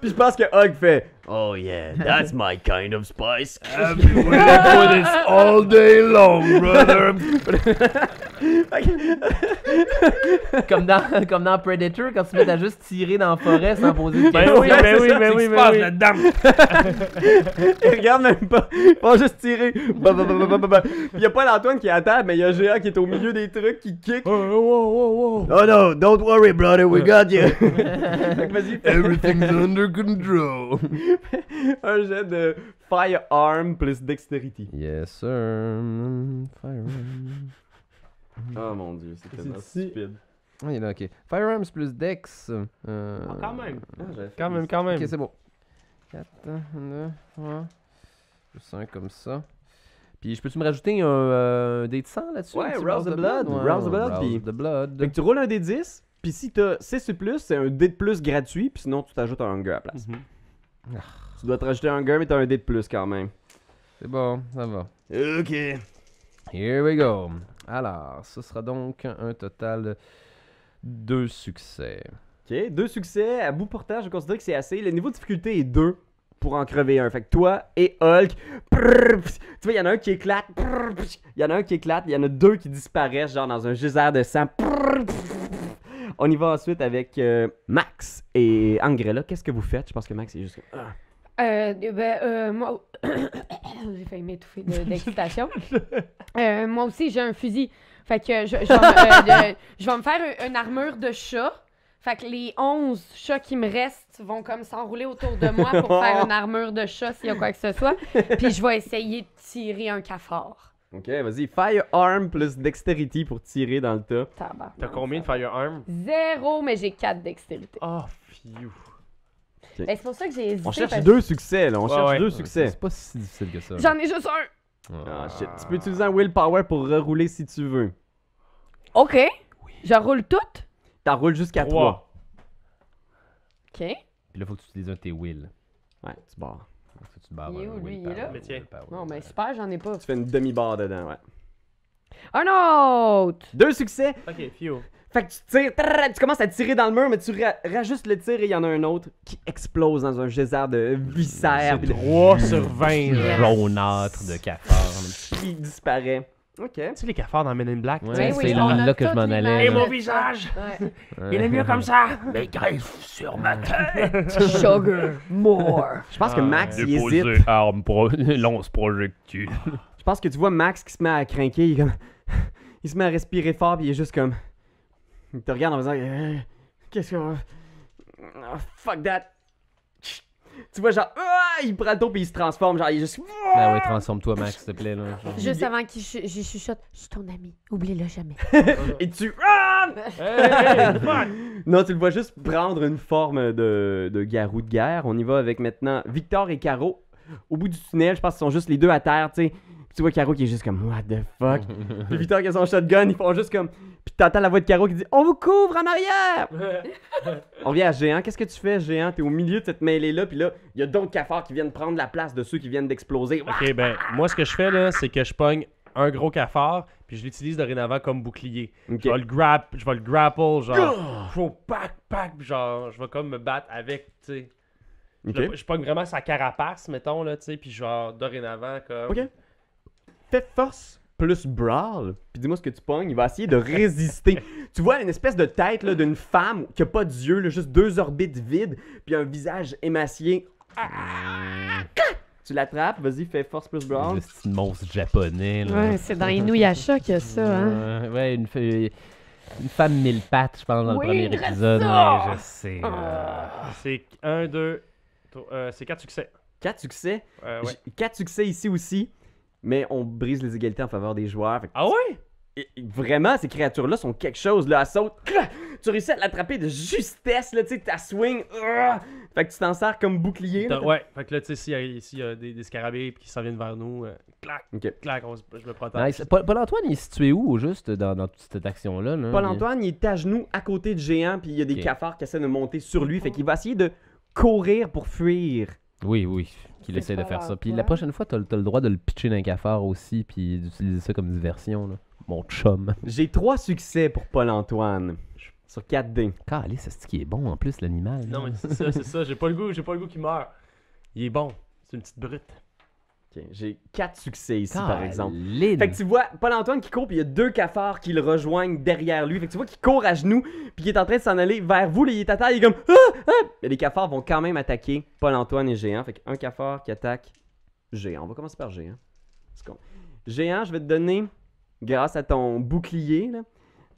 Puis je pense que Hulk fait, oh yeah, that's my kind of spice. all day long, brother. comme dans comme dans Predator quand tu mets à juste tirer dans la forêt sans poser de Ben questions. oui, ben oui, ben oui, ben oui. il regarde même pas, il va juste tirer. Puis il y a pas l'Antoine qui est à terre, mais il y a Géant qui est au milieu des trucs, qui kick. Oh, oh, oh, oh. Oh no, don't worry, brother, we got you. Fait que vas-y, Everything's under control. un jet de firearm plus dexterity. Yes sir. Mm, Firearms. Oh mon dieu, c'est tellement stupide. Ah, il est là, ok. Firearms plus Dex. Euh... Ah, quand même. Ah, Quand même, quand même. Ok, c'est bon. 4, 9, 3. Plus 1 comme ça. Puis je peux-tu me rajouter un euh, dé de sang là-dessus? Ouais, Rouse the Blood, Rouse the Blood, puis- Rouse the Blood. Fait que tu roules un dé 10, puis si t'as 6 ou plus, c'est un dé de plus gratuit, puis sinon tu t'ajoutes un hunger à la place. Tu dois te rajouter un hunger, mais t'as un dé de plus quand même. C'est bon, ça va. Ok. Here we go. Alors, ce sera donc un total de 2 succès. Ok, deux succès. À bout portant, je considère que c'est assez. Le niveau de difficulté est 2 pour en crever un. Fait que toi et Hulk, prrr, pss, tu vois, il y en a un qui éclate, il y en a un qui éclate, il y en a deux qui disparaissent, genre dans un geyser de sang. prrr, pss. On y va ensuite avec euh, Max et Angrella. Qu'est-ce que vous faites? Je pense que Max est juste ah. Euh, ben, euh, moi. j'ai failli m'étouffer de- d'excitation. Moi aussi, j'ai un fusil. Fait que je, je vais, me, de- je vais me faire un- une armure de chat. Fait que les 11 chats qui me restent vont comme s'enrouler autour de moi pour faire une armure de chat s'il y a quoi que ce soit. Puis je vais essayer de tirer un cafard. Ok, vas-y. Firearm plus dexterity pour tirer dans le tas. Tabarnak. T'as combien de firearms? Zéro, mais j'ai 4 dextérité. Oh, phew. Ben, c'est pour ça que j'ai hésité. On cherche parce- deux succès, là. On Ouais, cherche ouais. deux C'est succès. c'est pas si difficile que ça. J'en ai juste un. Ah, shit. Tu peux utiliser un willpower pour rerouler si tu veux. OK. Je roule toutes. T'en roules jusqu'à Trois. 3. OK. Puis là, faut que tu utilises un de tes will. Ouais, tu barres. Faut que tu barres Il est où, lui? Il est là? Mais tiens. Non, mais super, j'en ai pas. Tu fais une demi-barre dedans, ouais. Un autre! Deux succès. Ok, phew. Fait que tu tires, trrr, tu commences à tirer dans le mur, mais tu ra- rajustes le tir et il y en a un autre qui explose dans un geyser de viscères. puis de- 3 sur 20. là. Jaunâtre de cafard. qui disparaît. Ok. Tu sais, les cafards dans Men in Black? Ouais, oui, c'est on là, là que je m'en les allais. Et là. mon visage! Ouais. Il est mieux comme ça! Mais greffe sur ma tête. Sugar more. Je pense que Ah, Max, il hésite. arme, pro lance projectile. Je pense que tu vois Max qui se met à craquer. Il, est comme... il se met à respirer fort, puis il est juste comme. Il te regarde en faisant. Euh, Qu'est-ce que. Ah, fuck that. Tu vois, genre. ah, il prend le tour, puis il se transforme. Genre, il est juste. Ben ouais, transforme-toi, Max, s'il te plaît. Là. Genre. Juste avant qu'il ch- j'y chuchote, je suis ton ami, oublie-le jamais. Et tu. Ah! Hey, fuck! Non, tu le vois juste prendre une forme de, de garou de guerre. On y va avec maintenant Victor et Caro. Au bout du tunnel, je pense qu'ils sont juste les deux à terre, tu sais. Tu vois Caro qui est juste comme What the fuck? Puis Victor qui a son shotgun, ils font juste comme. Puis t'entends la voix de Caro qui dit On vous couvre en arrière On revient à Géant. Qu'est-ce que tu fais, Géant T'es au milieu de cette mêlée-là, puis là, il y a d'autres cafards qui viennent prendre la place de ceux qui viennent d'exploser. Ok, ben, moi, ce que je fais, là, c'est que je pogne un gros cafard, puis je l'utilise dorénavant comme bouclier. Ok. Je vais le grap, je vais le grapple, genre, faut pack, pack, genre, je vais comme me battre avec, tu sais. Ok. Je, je pogne vraiment sa carapace, mettons, là, tu sais, puis genre, dorénavant, comme. Ok. Fais force plus brawl. Puis dis-moi ce que tu pognes. Il va essayer de résister. tu vois une espèce de tête là, d'une femme qui a pas d'yeux, là, juste deux orbites vides, puis un visage émacié. Tu l'attrapes, vas-y, fais force plus brawl. Le petit monstre japonais. Là. Ouais, c'est dans Inuyasha qu'il y a ça, hein. Ouais, ouais, une, une femme mille pattes, je pense, dans Oui, le premier épisode. Ouais, je sais. euh, C'est 1, 2, c'est 4 succès. Quatre succès? Euh, ouais. Quatre succès ici aussi. Mais on brise les égalités en faveur des joueurs. Fait que Ah ouais? Et- et vraiment, ces créatures-là sont quelque chose. Là, elles sautent. Clac! Tu réussis à l'attraper de justesse. Là, tu sais, ta swing. ah! Fait que tu t'en sers comme bouclier. là. T'as- Ouais, fait que là, tu sais, s'il y a, s'il y a des, des scarabées qui s'en viennent vers nous, euh, clac, Ok. clac, on se- je me protège. Nice. Paul, Paul-Antoine, il est situé où, au juste, dans, dans toute cette action-là? là? Paul-Antoine, il est à genoux à côté de géant. Puis il y a des Ok. cafards qui essaient de monter sur lui. Fait qu'il va essayer de courir pour fuir. Oui, oui, qu'il essaie de faire ça. Puis la prochaine fois, t'as as le droit de le pitcher dans un cafard aussi, puis d'utiliser ça comme diversion. Là. Mon chum. J'ai trois succès pour Paul-Antoine. Sur 4 dés. Calé, c'est ce qui est bon en plus, l'animal. Non, mais c'est ça, c'est ça. J'ai pas le goût, j'ai pas le goût qu'il meurt. Il est bon. C'est une petite brute. J'ai 4 succès ici, par exemple. Fait que tu vois Paul-Antoine qui court, puis il y a deux cafards qui le rejoignent derrière lui. Fait que tu vois qu'il court à genoux, puis il est en train de s'en aller vers vous. Là, il est à terre, il est comme ah, ah! Mais les cafards vont quand même attaquer Paul-Antoine et Géant. Fait qu'un cafard qui attaque Géant. On va commencer par Géant. Con. Géant, je vais te donner, grâce à ton bouclier, là,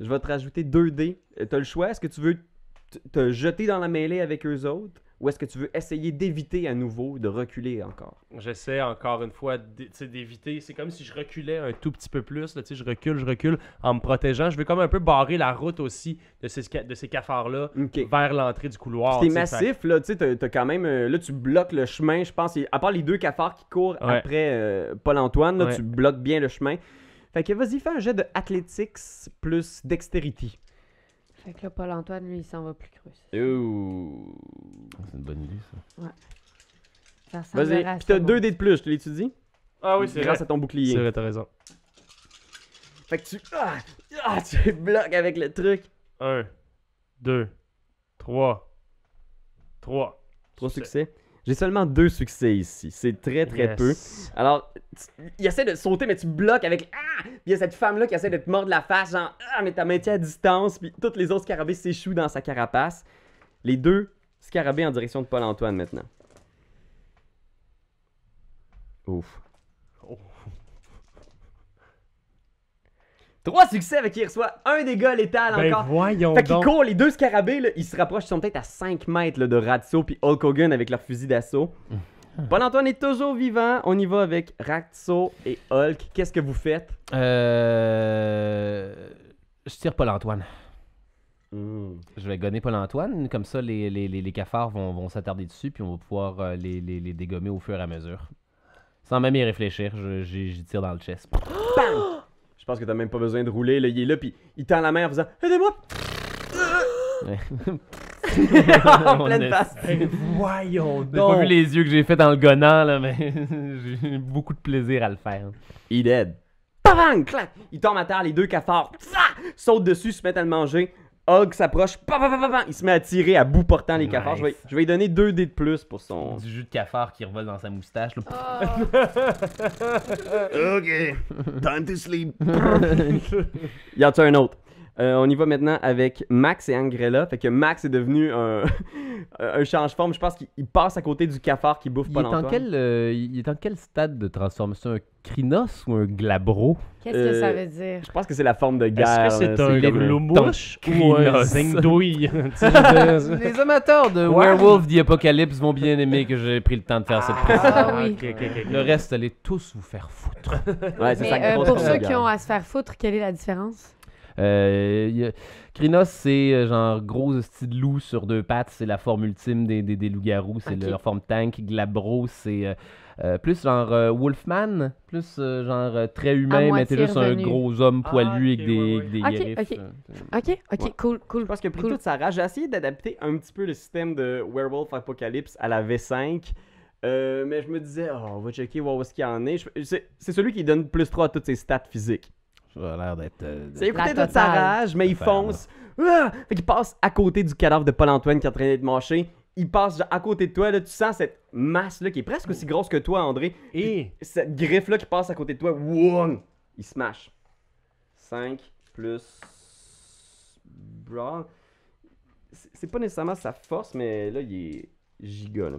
je vais te rajouter 2 dés. Euh, T'as le choix. Est-ce que tu veux te jeter dans la mêlée avec eux autres, ou est-ce que tu veux essayer d'éviter à nouveau, de reculer encore? J'essaie encore une fois d'éviter. C'est comme si je reculais un tout petit peu plus. Là, je recule, je recule en me protégeant. Je veux comme un peu barrer la route aussi de ces, de ces cafards-là vers l'entrée du couloir. Fait- massif, là, tu t'as quand même. euh, là, tu bloques le chemin, je pense. À part les deux cafards qui courent Ouais. après euh, Paul-Antoine, là, Ouais. tu bloques bien le chemin. Fait que vas-y, fais un jet de athletics plus dextérity. Fait que là, Paul-Antoine, lui, il s'en va plus creux. Ouh. C'est une bonne idée, ça. Ça Vas-y. ça, t'as deux dés de plus, je te l'étudie. Ah oui, c'est Grâce vrai. à ton C'est bouclier. vrai, t'as raison. Fait que tu. Ah, ah, tu bloques avec le truc. 1, 2, 3, 3. Trois succès. J'ai seulement deux succès ici. C'est très très peu. Alors, tu- il essaie de sauter, mais tu bloques avec. Ah! Puis il y a cette femme-là qui essaie de te mordre la face, genre. Ah, mais t'as maintien à distance. Puis toutes les autres scarabées s'échouent dans sa carapace. Les deux scarabées en direction de Paul-Antoine maintenant. Ouf. Trois succès avec qui il reçoit un dégât létal Ben encore. voyons Fait qu'ils donc. courent, les deux scarabées, là, ils se rapprochent, ils sont peut-être à 5 mètres là, de Ratso puis Hulk Hogan avec leur fusil d'assaut. Paul-Antoine est toujours vivant. On y va avec Ratso et Hulk. Qu'est-ce que vous faites? Euh... Je tire Paul-Antoine. Hmm. Je vais gonner Paul-Antoine. Comme ça, les, les, les, les cafards vont, vont s'attarder dessus, puis on va pouvoir euh, les, les, les dégommer au fur et à mesure. Sans même y réfléchir, je- j'y j'y tire dans le chest. Bam! Je pense que t'as même pas besoin de rouler. Là. Il est là, puis il tend la main en faisant Aidez-moi! en pleine face. Ben voyons J'ai pas vu les yeux que j'ai fait dans le gonnant, là, mais j'ai eu beaucoup de plaisir à le faire. Il est dead. Bang! Clac! Il tombe à terre, les deux cafards Tsa! sautent dessus, se mettent à le manger. Hulk s'approche, il se met à tirer à bout portant les cafards. Je vais, je vais lui donner deux dés de plus pour son. Du jus de cafard qui revole dans sa moustache. là. Ok, time to sleep. Il y en a un autre? Euh, on y va maintenant avec Max et Angrella. Fait que Max est devenu un, un change-forme. Je pense qu'il il passe à côté du cafard qui bouffe Il pas est, en quel, euh, il est en quel stade de transformation? Un crinos ou un glabro? Qu'est-ce que ça Euh, veut dire? Je pense que c'est la forme de Est-ce guerre. que c'est un comme gloulouche ou un crinos. zingdouille? Les amateurs de Ouais. Werewolf the Apocalypse vont bien aimer que j'ai pris le temps de faire cette précision. Ah oui. ok. Le reste, allez tous vous faire foutre. Ouais, c'est ça. Mais euh, pour ceux qui ont à se faire foutre, quelle est la différence? Euh, a- Crinos, c'est euh, genre gros style loup sur deux pattes. C'est la forme ultime des, des, des loups-garous. C'est leur forme tank. Glabro, c'est euh, euh, plus genre euh, Wolfman. Plus euh, genre euh, très humain, mais t'es juste un gros homme Ah, poilu avec des, ouais, ouais. avec des Ok, griffes. ok. euh. Ouais. cool, cool. Je pense a pris Cool. toute sa rage. J'ai essayé d'adapter un petit peu le système de Werewolf Apocalypse à la V5. euh, mais je me disais, oh, on va checker, voir où est-ce qu'il y en est. C'est celui qui donne plus 3 à toutes ses stats physiques. Ça a l'air d'être. euh, de- C'est écouter toute sa rage, mais il fonce. Ah! Fait qu'il passe à côté du cadavre de Paul-Antoine qui est en train d'être mâché. Il passe à côté de toi, là, tu sens cette masse-là qui est presque aussi grosse que toi, André. Et? Cette griffe-là qui passe à côté de toi. Wouang! il smash. 5 plus. Brawl. C'est c'est pas nécessairement sa force, mais là, il est giga, là.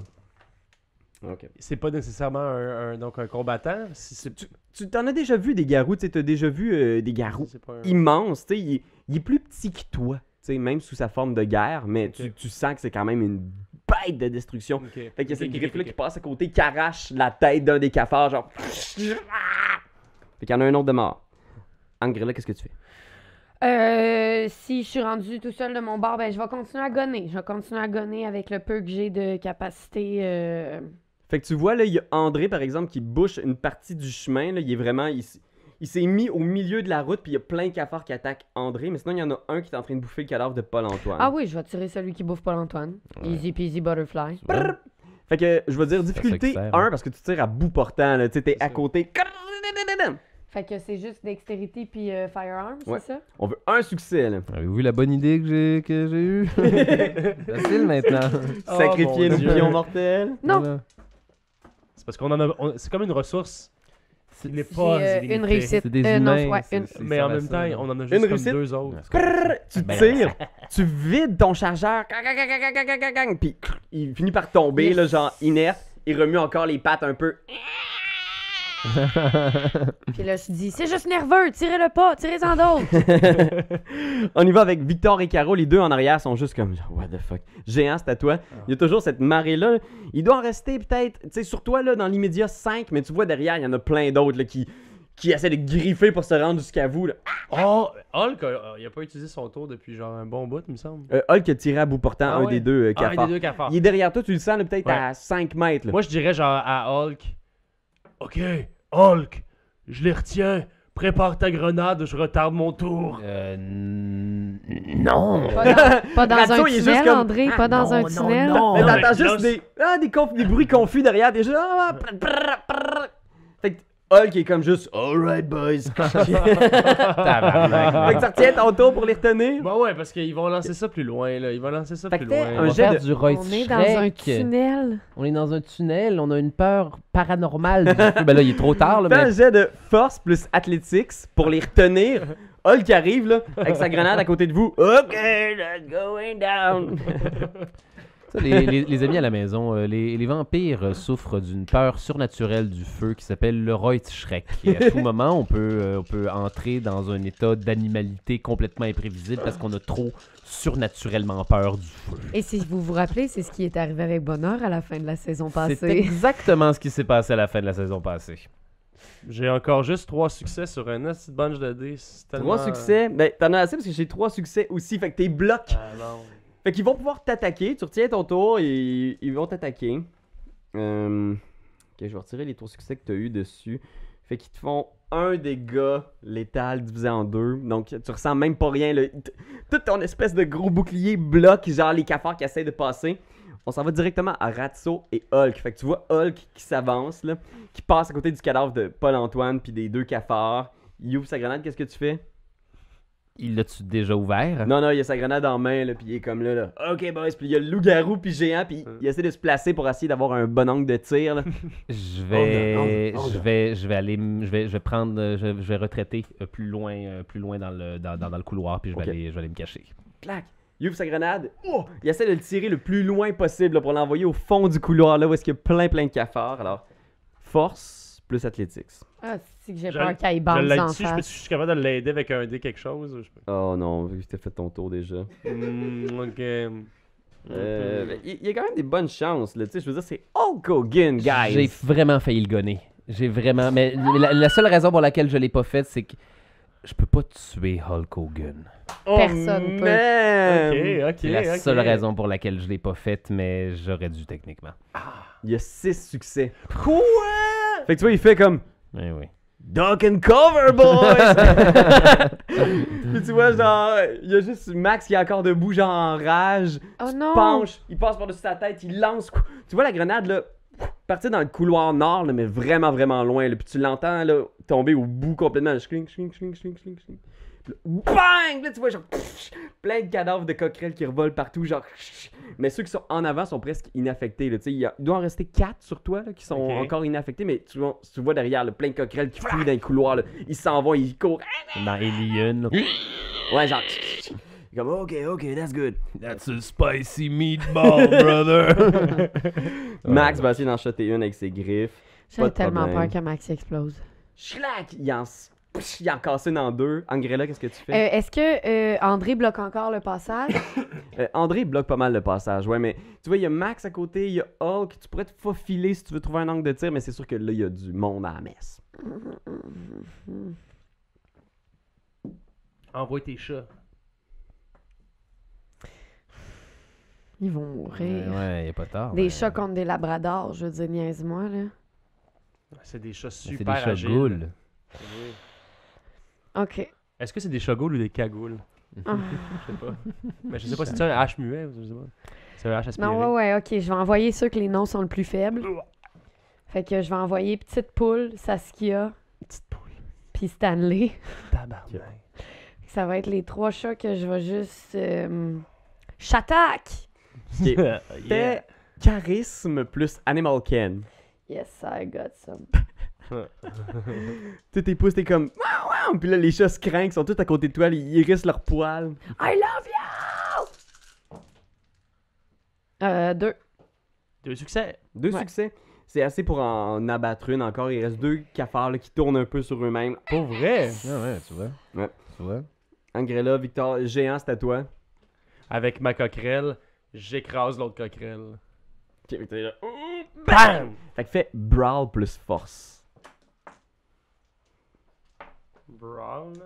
Ok. C'est pas nécessairement un, un- donc un combattant. Si Tu t'en as déjà vu des garous, tu t'as déjà vu euh, des garous un- immenses, tu sais, il, est- il est plus petit que toi, tu sais, même sous sa forme de guerre, mais tu, tu sens que c'est quand même une bête de destruction. Ok. Fait qu'il y a griffes-là ok, qui ok. passent à côté, qui arrachent la tête d'un des cafards, genre. Fait qu'il y en a un autre de mort. Angrella, qu'est-ce que tu fais? Euh, si je suis rendu tout seul de mon bord, ben je vais continuer à gonner. Je vais continuer à gonner avec le peu que j'ai de capacité. euh, Fait que tu vois, là, il y a André, par exemple, qui bouche une partie du chemin. Là, il est vraiment. S- il s'est mis au milieu de la route, puis il y a plein de cafards qui attaquent André. Mais sinon, il y en a un qui est en train de bouffer le cadavre de Paul-Antoine. Ah oui, je vais tirer celui qui bouffe Paul-Antoine. Ouais. Easy peasy butterfly. Ouais. Fait que je vais dire difficulté qui sert, 1 hein. parce que tu tires à bout portant. là. Tu sais, t'es à côté. Fait que c'est juste dextérité puis euh, firearm, Ouais. c'est ça? On veut un succès, là. Avez-vous vu la bonne idée que j'ai que j'ai eue? Facile maintenant. Oh, Sacrifier mon nos pions mortels. Non. Voilà. C'est parce qu'on en a. on- C'est comme une ressource qui n'est J'ai, pas euh, illimitée. une réussite. C'est des Euh, non, humains. ouais, c'est- une- c'est Mais ça, en même temps, on en a Une juste comme réussite? deux autres. Ouais. Tu Ben, tires, tu vides ton chargeur, gang, gang, gang, gang, gang, gang, gang, gang, puis il finit par tomber, Yes. là, genre inerte. Il remue encore les pattes un peu. Puis là, je dis, c'est juste nerveux, tirez-le pas, tirez-en d'autres. On y va avec Victor et Caro. Les deux en arrière sont juste comme What the fuck. Géant, c'est à toi. Il y a toujours cette marée-là. Il doit en rester peut-être, tu sais, sur toi, là, dans l'immédiat 5, mais tu vois derrière, il y en a plein d'autres là, qui, qui essaient de griffer pour se rendre jusqu'à vous. Là. Oh, Hulk, euh, il a pas utilisé son tour depuis genre un bon bout, il me semble. Euh, Hulk a tiré à bout portant Ah un ouais. des deux euh, Ah, un cafards. des deux cafards. Il est derrière toi, tu le sens là, peut-être Ouais. à 5 mètres. là. Moi, je dirais genre à Hulk Ok, Hulk, je les retiens. Prépare ta grenade, je retarde mon tour. Euh, Non. Pas dans, pas dans Ratso, un il est juste tunnel, comme- André, pas dans non, un non, tunnel. non. Mais t'entends juste là, des, ah, des, conf- des bruits confus derrière, des gens. ah, prr, prr, prr. Hulk est comme juste, alright boys. Tabarnak. fait que tu retiens ton tour pour les retenir. Bah ouais, parce qu'ils vont lancer ça plus loin, là. Ils vont lancer ça Fait plus t'es loin. On un va jet faire de- du Roy On est dans un Shrek. tunnel. On est dans un tunnel, on a une peur paranormale. du feu. ben là, il est trop tard, là, Fais un jet de force plus athletics pour les retenir. Hulk arrive là, avec sa grenade à côté de vous. Ok, let's going down. Les, les- les amis à la maison, euh, les, les vampires euh, souffrent d'une peur surnaturelle du feu qui s'appelle le Reuteschreck. Et à tout moment, on peut, euh, on peut entrer dans un état d'animalité complètement imprévisible parce qu'on a trop surnaturellement peur du feu. Et si vous vous rappelez, c'est ce qui est arrivé avec Bonheur à la fin de la saison C'est passée. exactement ce qui s'est passé à la fin de la saison passée. J'ai encore juste trois succès sur un petit bunch de dés. c'est tellement- Trois succès? Ben, t'en as assez parce que j'ai trois succès aussi. Fait que t'es bloc. Ah non. Fait qu'ils vont pouvoir t'attaquer. Tu retiens ton tour et ils vont t'attaquer. Euh, Ok, je vais retirer les trois succès que t'as eu dessus. Fait qu'ils te font un dégât létal divisé en deux. Donc tu ressens même pas rien. là. T- Tout ton espèce de gros bouclier bloque, genre les cafards qui essaient de passer. On s'en va directement à Ratso et Hulk. Fait que tu vois Hulk qui s'avance, qui passe à côté du cadavre de Paul-Antoine puis des deux cafards. Il ouvre sa grenade, qu'est-ce que tu fais? Il l'a-tu déjà ouvert? Non, non, il a sa grenade en main, là, puis il est comme là, là. Ok, boys, puis il y a le loup-garou, puis géant, puis il essaie de se placer pour essayer d'avoir un bon angle de tir, là. Je vais, je vais, je vais aller, je vais, je vais prendre, euh, je, je vais retraiter euh, plus loin, euh, plus loin dans le, dans, dans- dans le couloir, puis je vais aller, je vais aller me cacher. Clac! Il ouvre sa grenade. Oh! Il essaie de le tirer le plus loin possible là, pour l'envoyer au fond du couloir, là, où est-ce qu'il y a plein, plein de cafards. Alors, force plus athletics. Ah, c'est que j'ai Je- peur qu'il Je bounce l'ai en dessus, je, peux- je face. suis capable de l'aider avec un dé quelque chose. Je peux- Oh non, vu que t'as fait ton tour déjà. Hmm, ok. Euh, ben, il il y a quand même des bonnes chances, là. Tu sais, je veux dire, c'est Hulk Hogan, guys! J'ai vraiment failli le gonner. J'ai vraiment, mais la, la seule raison pour laquelle je l'ai pas fait, c'est que je peux pas tuer Hulk Hogan. Oh, Personne peut. man! Ok, ok. C'est la ok. seule raison pour laquelle je l'ai pas faite, mais j'aurais dû techniquement. Il y a 6 succès. Quoi? Fait que tu vois, il fait comme Oui, oui. Duck and cover, boys! Puis tu vois, genre, il y a juste Max qui est encore debout, genre en rage. Oh Tu non! penches, il passe par-dessus sa tête, il lance. Tu vois la grenade, là, partir dans le couloir nord, là, mais vraiment, vraiment loin. Là, puis tu l'entends, là, tomber au bout complètement. Schling, schling, schling, schling, schling, schling. Puis là, bang! Là, tu vois, genre, plein de cadavres de coquerelles qui revolent partout, genre. Mais ceux qui sont en avant sont presque inaffectés, là. Tu sais, il y a- il doit en rester quatre sur toi, là, qui sont encore inaffectés, mais tu vois, tu vois derrière, là, plein de coquerelles qui fouillent dans les couloirs, là. Ils s'en vont, ils courent. Dans Alien. Ouais, genre. Comme, ok, ok, that's good. That's a spicy meatball, brother. Max va essayer d'en shotter une avec ses griffes. J'ai tellement problème. peur que Max explose. Schlac! Il en, il en casse une en deux. Angrella, qu'est-ce que tu fais? Euh, Est-ce que euh, André bloque encore le passage? Euh, André bloque pas mal le passage, ouais, mais tu vois, il y a Max à côté, il y a Hulk, tu pourrais te faufiler si tu veux trouver un angle de tir, mais c'est sûr que là, il y a du monde à la messe. Envoie tes chats. Ils vont mourir. ouais, y a pas tard. Des mais- chats contre des labradors, je veux dire, niaise-moi, là. C'est des chats C'est super des chats agiles. ghouls. Oui. OK. Est-ce que c'est des chats ghouls ou des cagoules? Ah. Je sais pas. Mais je sais pas, c'est un H muet ou je sais pas? C'est un H aspiré. Non, ouais, ouais, OK. Je vais envoyer ceux que les noms sont le plus faibles. Fait que je vais envoyer Petite Poule, Saskia, Petite poule. puis Stanley. Tabarnak. Ça va être les trois chats que je vais juste... Euh... J'attaque! Ok. Yeah. Charisme plus Animal Ken. Yes, I got some. Tu sais, tes pouces, t'es comme waouh, waouh, puis là, les chats se craignent, ils sont tous à côté de toi, ils hérissent leurs poils. I love you! Euh, deux. Deux succès. Deux Ouais. succès. C'est assez pour en abattre une encore. Il reste deux cafards là, qui tournent un peu sur eux-mêmes. Pour vrai? Ah ouais, tu vois. Ouais. Tu vois. Angrella, Victor, géant, c'est à toi. Avec ma coquerelle, j'écrase l'autre coquerelle. Ok, fait que t'es là. BAM! Fait que fais Brawl plus force. Brown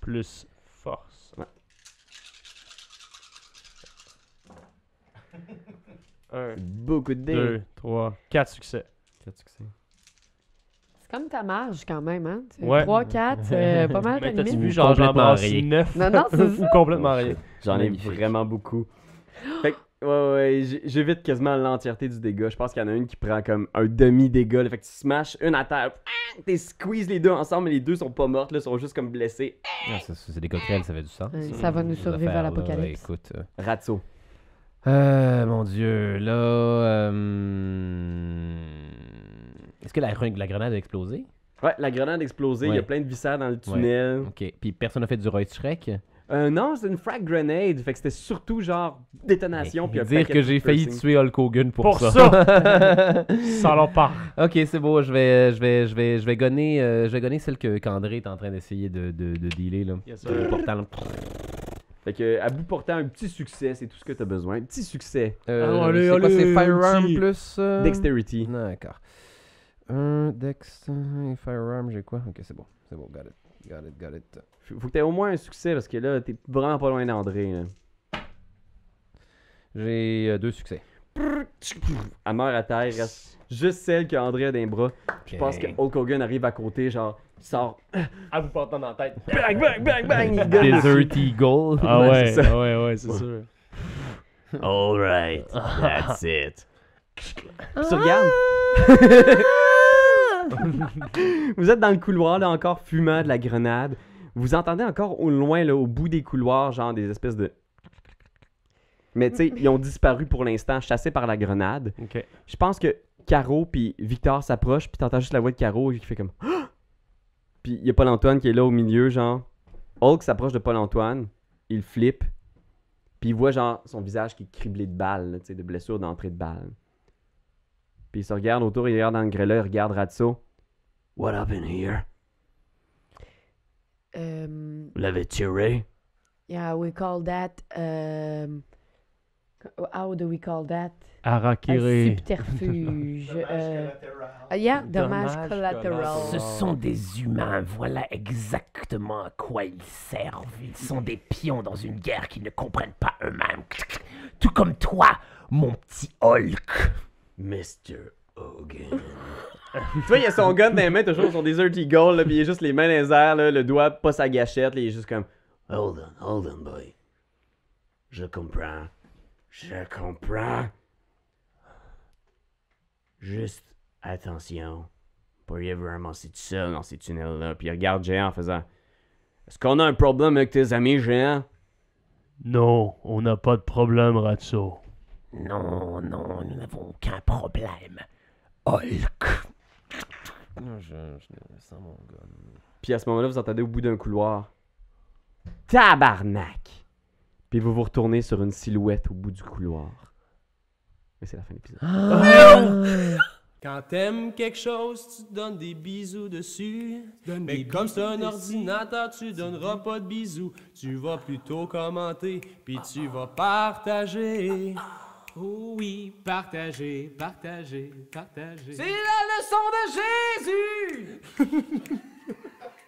plus force. Ouais. Un, Beaucoup de dés. deux, trois, quatre succès. Quatre succès. C'est comme ta marge quand même, hein? Tu- Ouais. Trois, quatre, euh, pas mal Mais t'as-tu limite. vu, genre, j'en Complètement brasse rien. neuf? Non, non, c'est Ou ça. complètement rien. J'en ai Magnifique. vraiment beaucoup. Ouais, ouais, j'évite quasiment l'entièreté du dégât. Je pense qu'il y en a une qui prend comme un demi-dégât. Fait que tu smashes une à terre. T'es squeeze les deux ensemble, mais les deux sont pas mortes, là, sont juste comme blessées. Ah, ça, c'est des coquerelles, ça fait du sang. Euh, ça va nous survivre à l'apocalypse. Écoute. euh, Ratso. Euh, mon dieu, là. euh, Est-ce que la, la grenade a explosé? Ouais, la grenade a explosé. Il y a Ouais. plein de viscères dans le tunnel. Ok. Puis personne n'a fait du Roy Shrek? Euh, non, c'est une frag grenade. Fait que c'était surtout genre détonation. Puis Dire que j'ai failli tuer Hulk Hogan pour, Pour ça. ça! Ça leur part. ok, c'est beau. Je vais, je vais, je vais, je vais gonner, euh, je vais gonner celle que qu'André est en train d'essayer de, de, de dealer là. Yes, là. Fait que, à bout portant, un petit succès, c'est tout ce que t'as besoin. Un petit succès. Euh, Ah, allez, c'est quoi, allez, c'est Firearm petit. plus. euh, Dexterity. D'accord. Un Dex, Firearm, j'ai quoi? Ok, c'est bon, c'est bon, got it, got it, got it. Faut que t'aies au moins un succès parce que là, t'es vraiment pas loin d'André. J'ai euh, deux succès. Elle meurt à terre, reste juste celle que André a dans les bras. Puis je pense que. Hulk Hogan arrive à côté, genre, il sort. À vous portant dans la tête. Bang, bang, bang, bang! Il Desert. Eagle. Ah Ouais, ouais, c'est ça. ah ouais, ouais, c'est sûr. Alright, that's it. Puis tu regardes? Vous êtes dans le couloir, là, encore fumant de la grenade. Vous entendez encore au loin, là, au bout des couloirs, genre des espèces de. Mais tu sais, ils ont disparu pour l'instant, chassés par la grenade. Ok. Je pense que Caro puis Victor s'approchent, puis t'entends juste la voix de Caro qui fait comme. Ah! Puis il y a Paul-Antoine qui est là au milieu, genre. Hulk s'approche de Paul-Antoine, il flippe, puis il voit genre son visage qui est criblé de balles, là, tu sais, de blessures d'entrée de balles. Puis il se regarde autour, il regarde Angrella, il regarde Ratso. What happened here? Um, Vous l'avez tiré? yeah, we call that. Um, how do we call that? Un Harakiri. subterfuge. Dommage euh, ah, yeah, dommage Dommage collateral. Ce sont des humains, voilà exactement à quoi ils servent. Ils sont des pions dans une guerre qu'ils ne comprennent pas eux-mêmes. Tout comme toi, mon petit Hulk. Mr. Hogan. tu vois, il a son gun dans les mains, toujours son Desert Eagle, là, puis il est juste les mains dans les airs, là, le doigt pas sa gâchette, là, il est juste comme. Hold on, hold on, boy. Je comprends. Je comprends. Juste attention. Pourriez vraiment c'est tout seul dans ces tunnels-là. Puis il regarde Géant en faisant Est-ce qu'on a un problème avec tes amis géants? Non, on n'a pas de problème, Ratso. Non, non, nous n'avons aucun problème. Hulk. Non, je, je sens mon gars. Puis à ce moment-là, vous entendez au bout d'un couloir. Tabarnak! Puis vous vous retournez sur une silhouette au bout du couloir. Et c'est la fin de l'épisode. Quand t'aimes quelque chose, tu te donnes des bisous dessus. Mais comme c'est un ordinateur, tu donneras pas de bisous. Tu vas plutôt commenter, puis tu vas partager. Oh oui, partager, partager, partager. C'est la leçon de Jésus!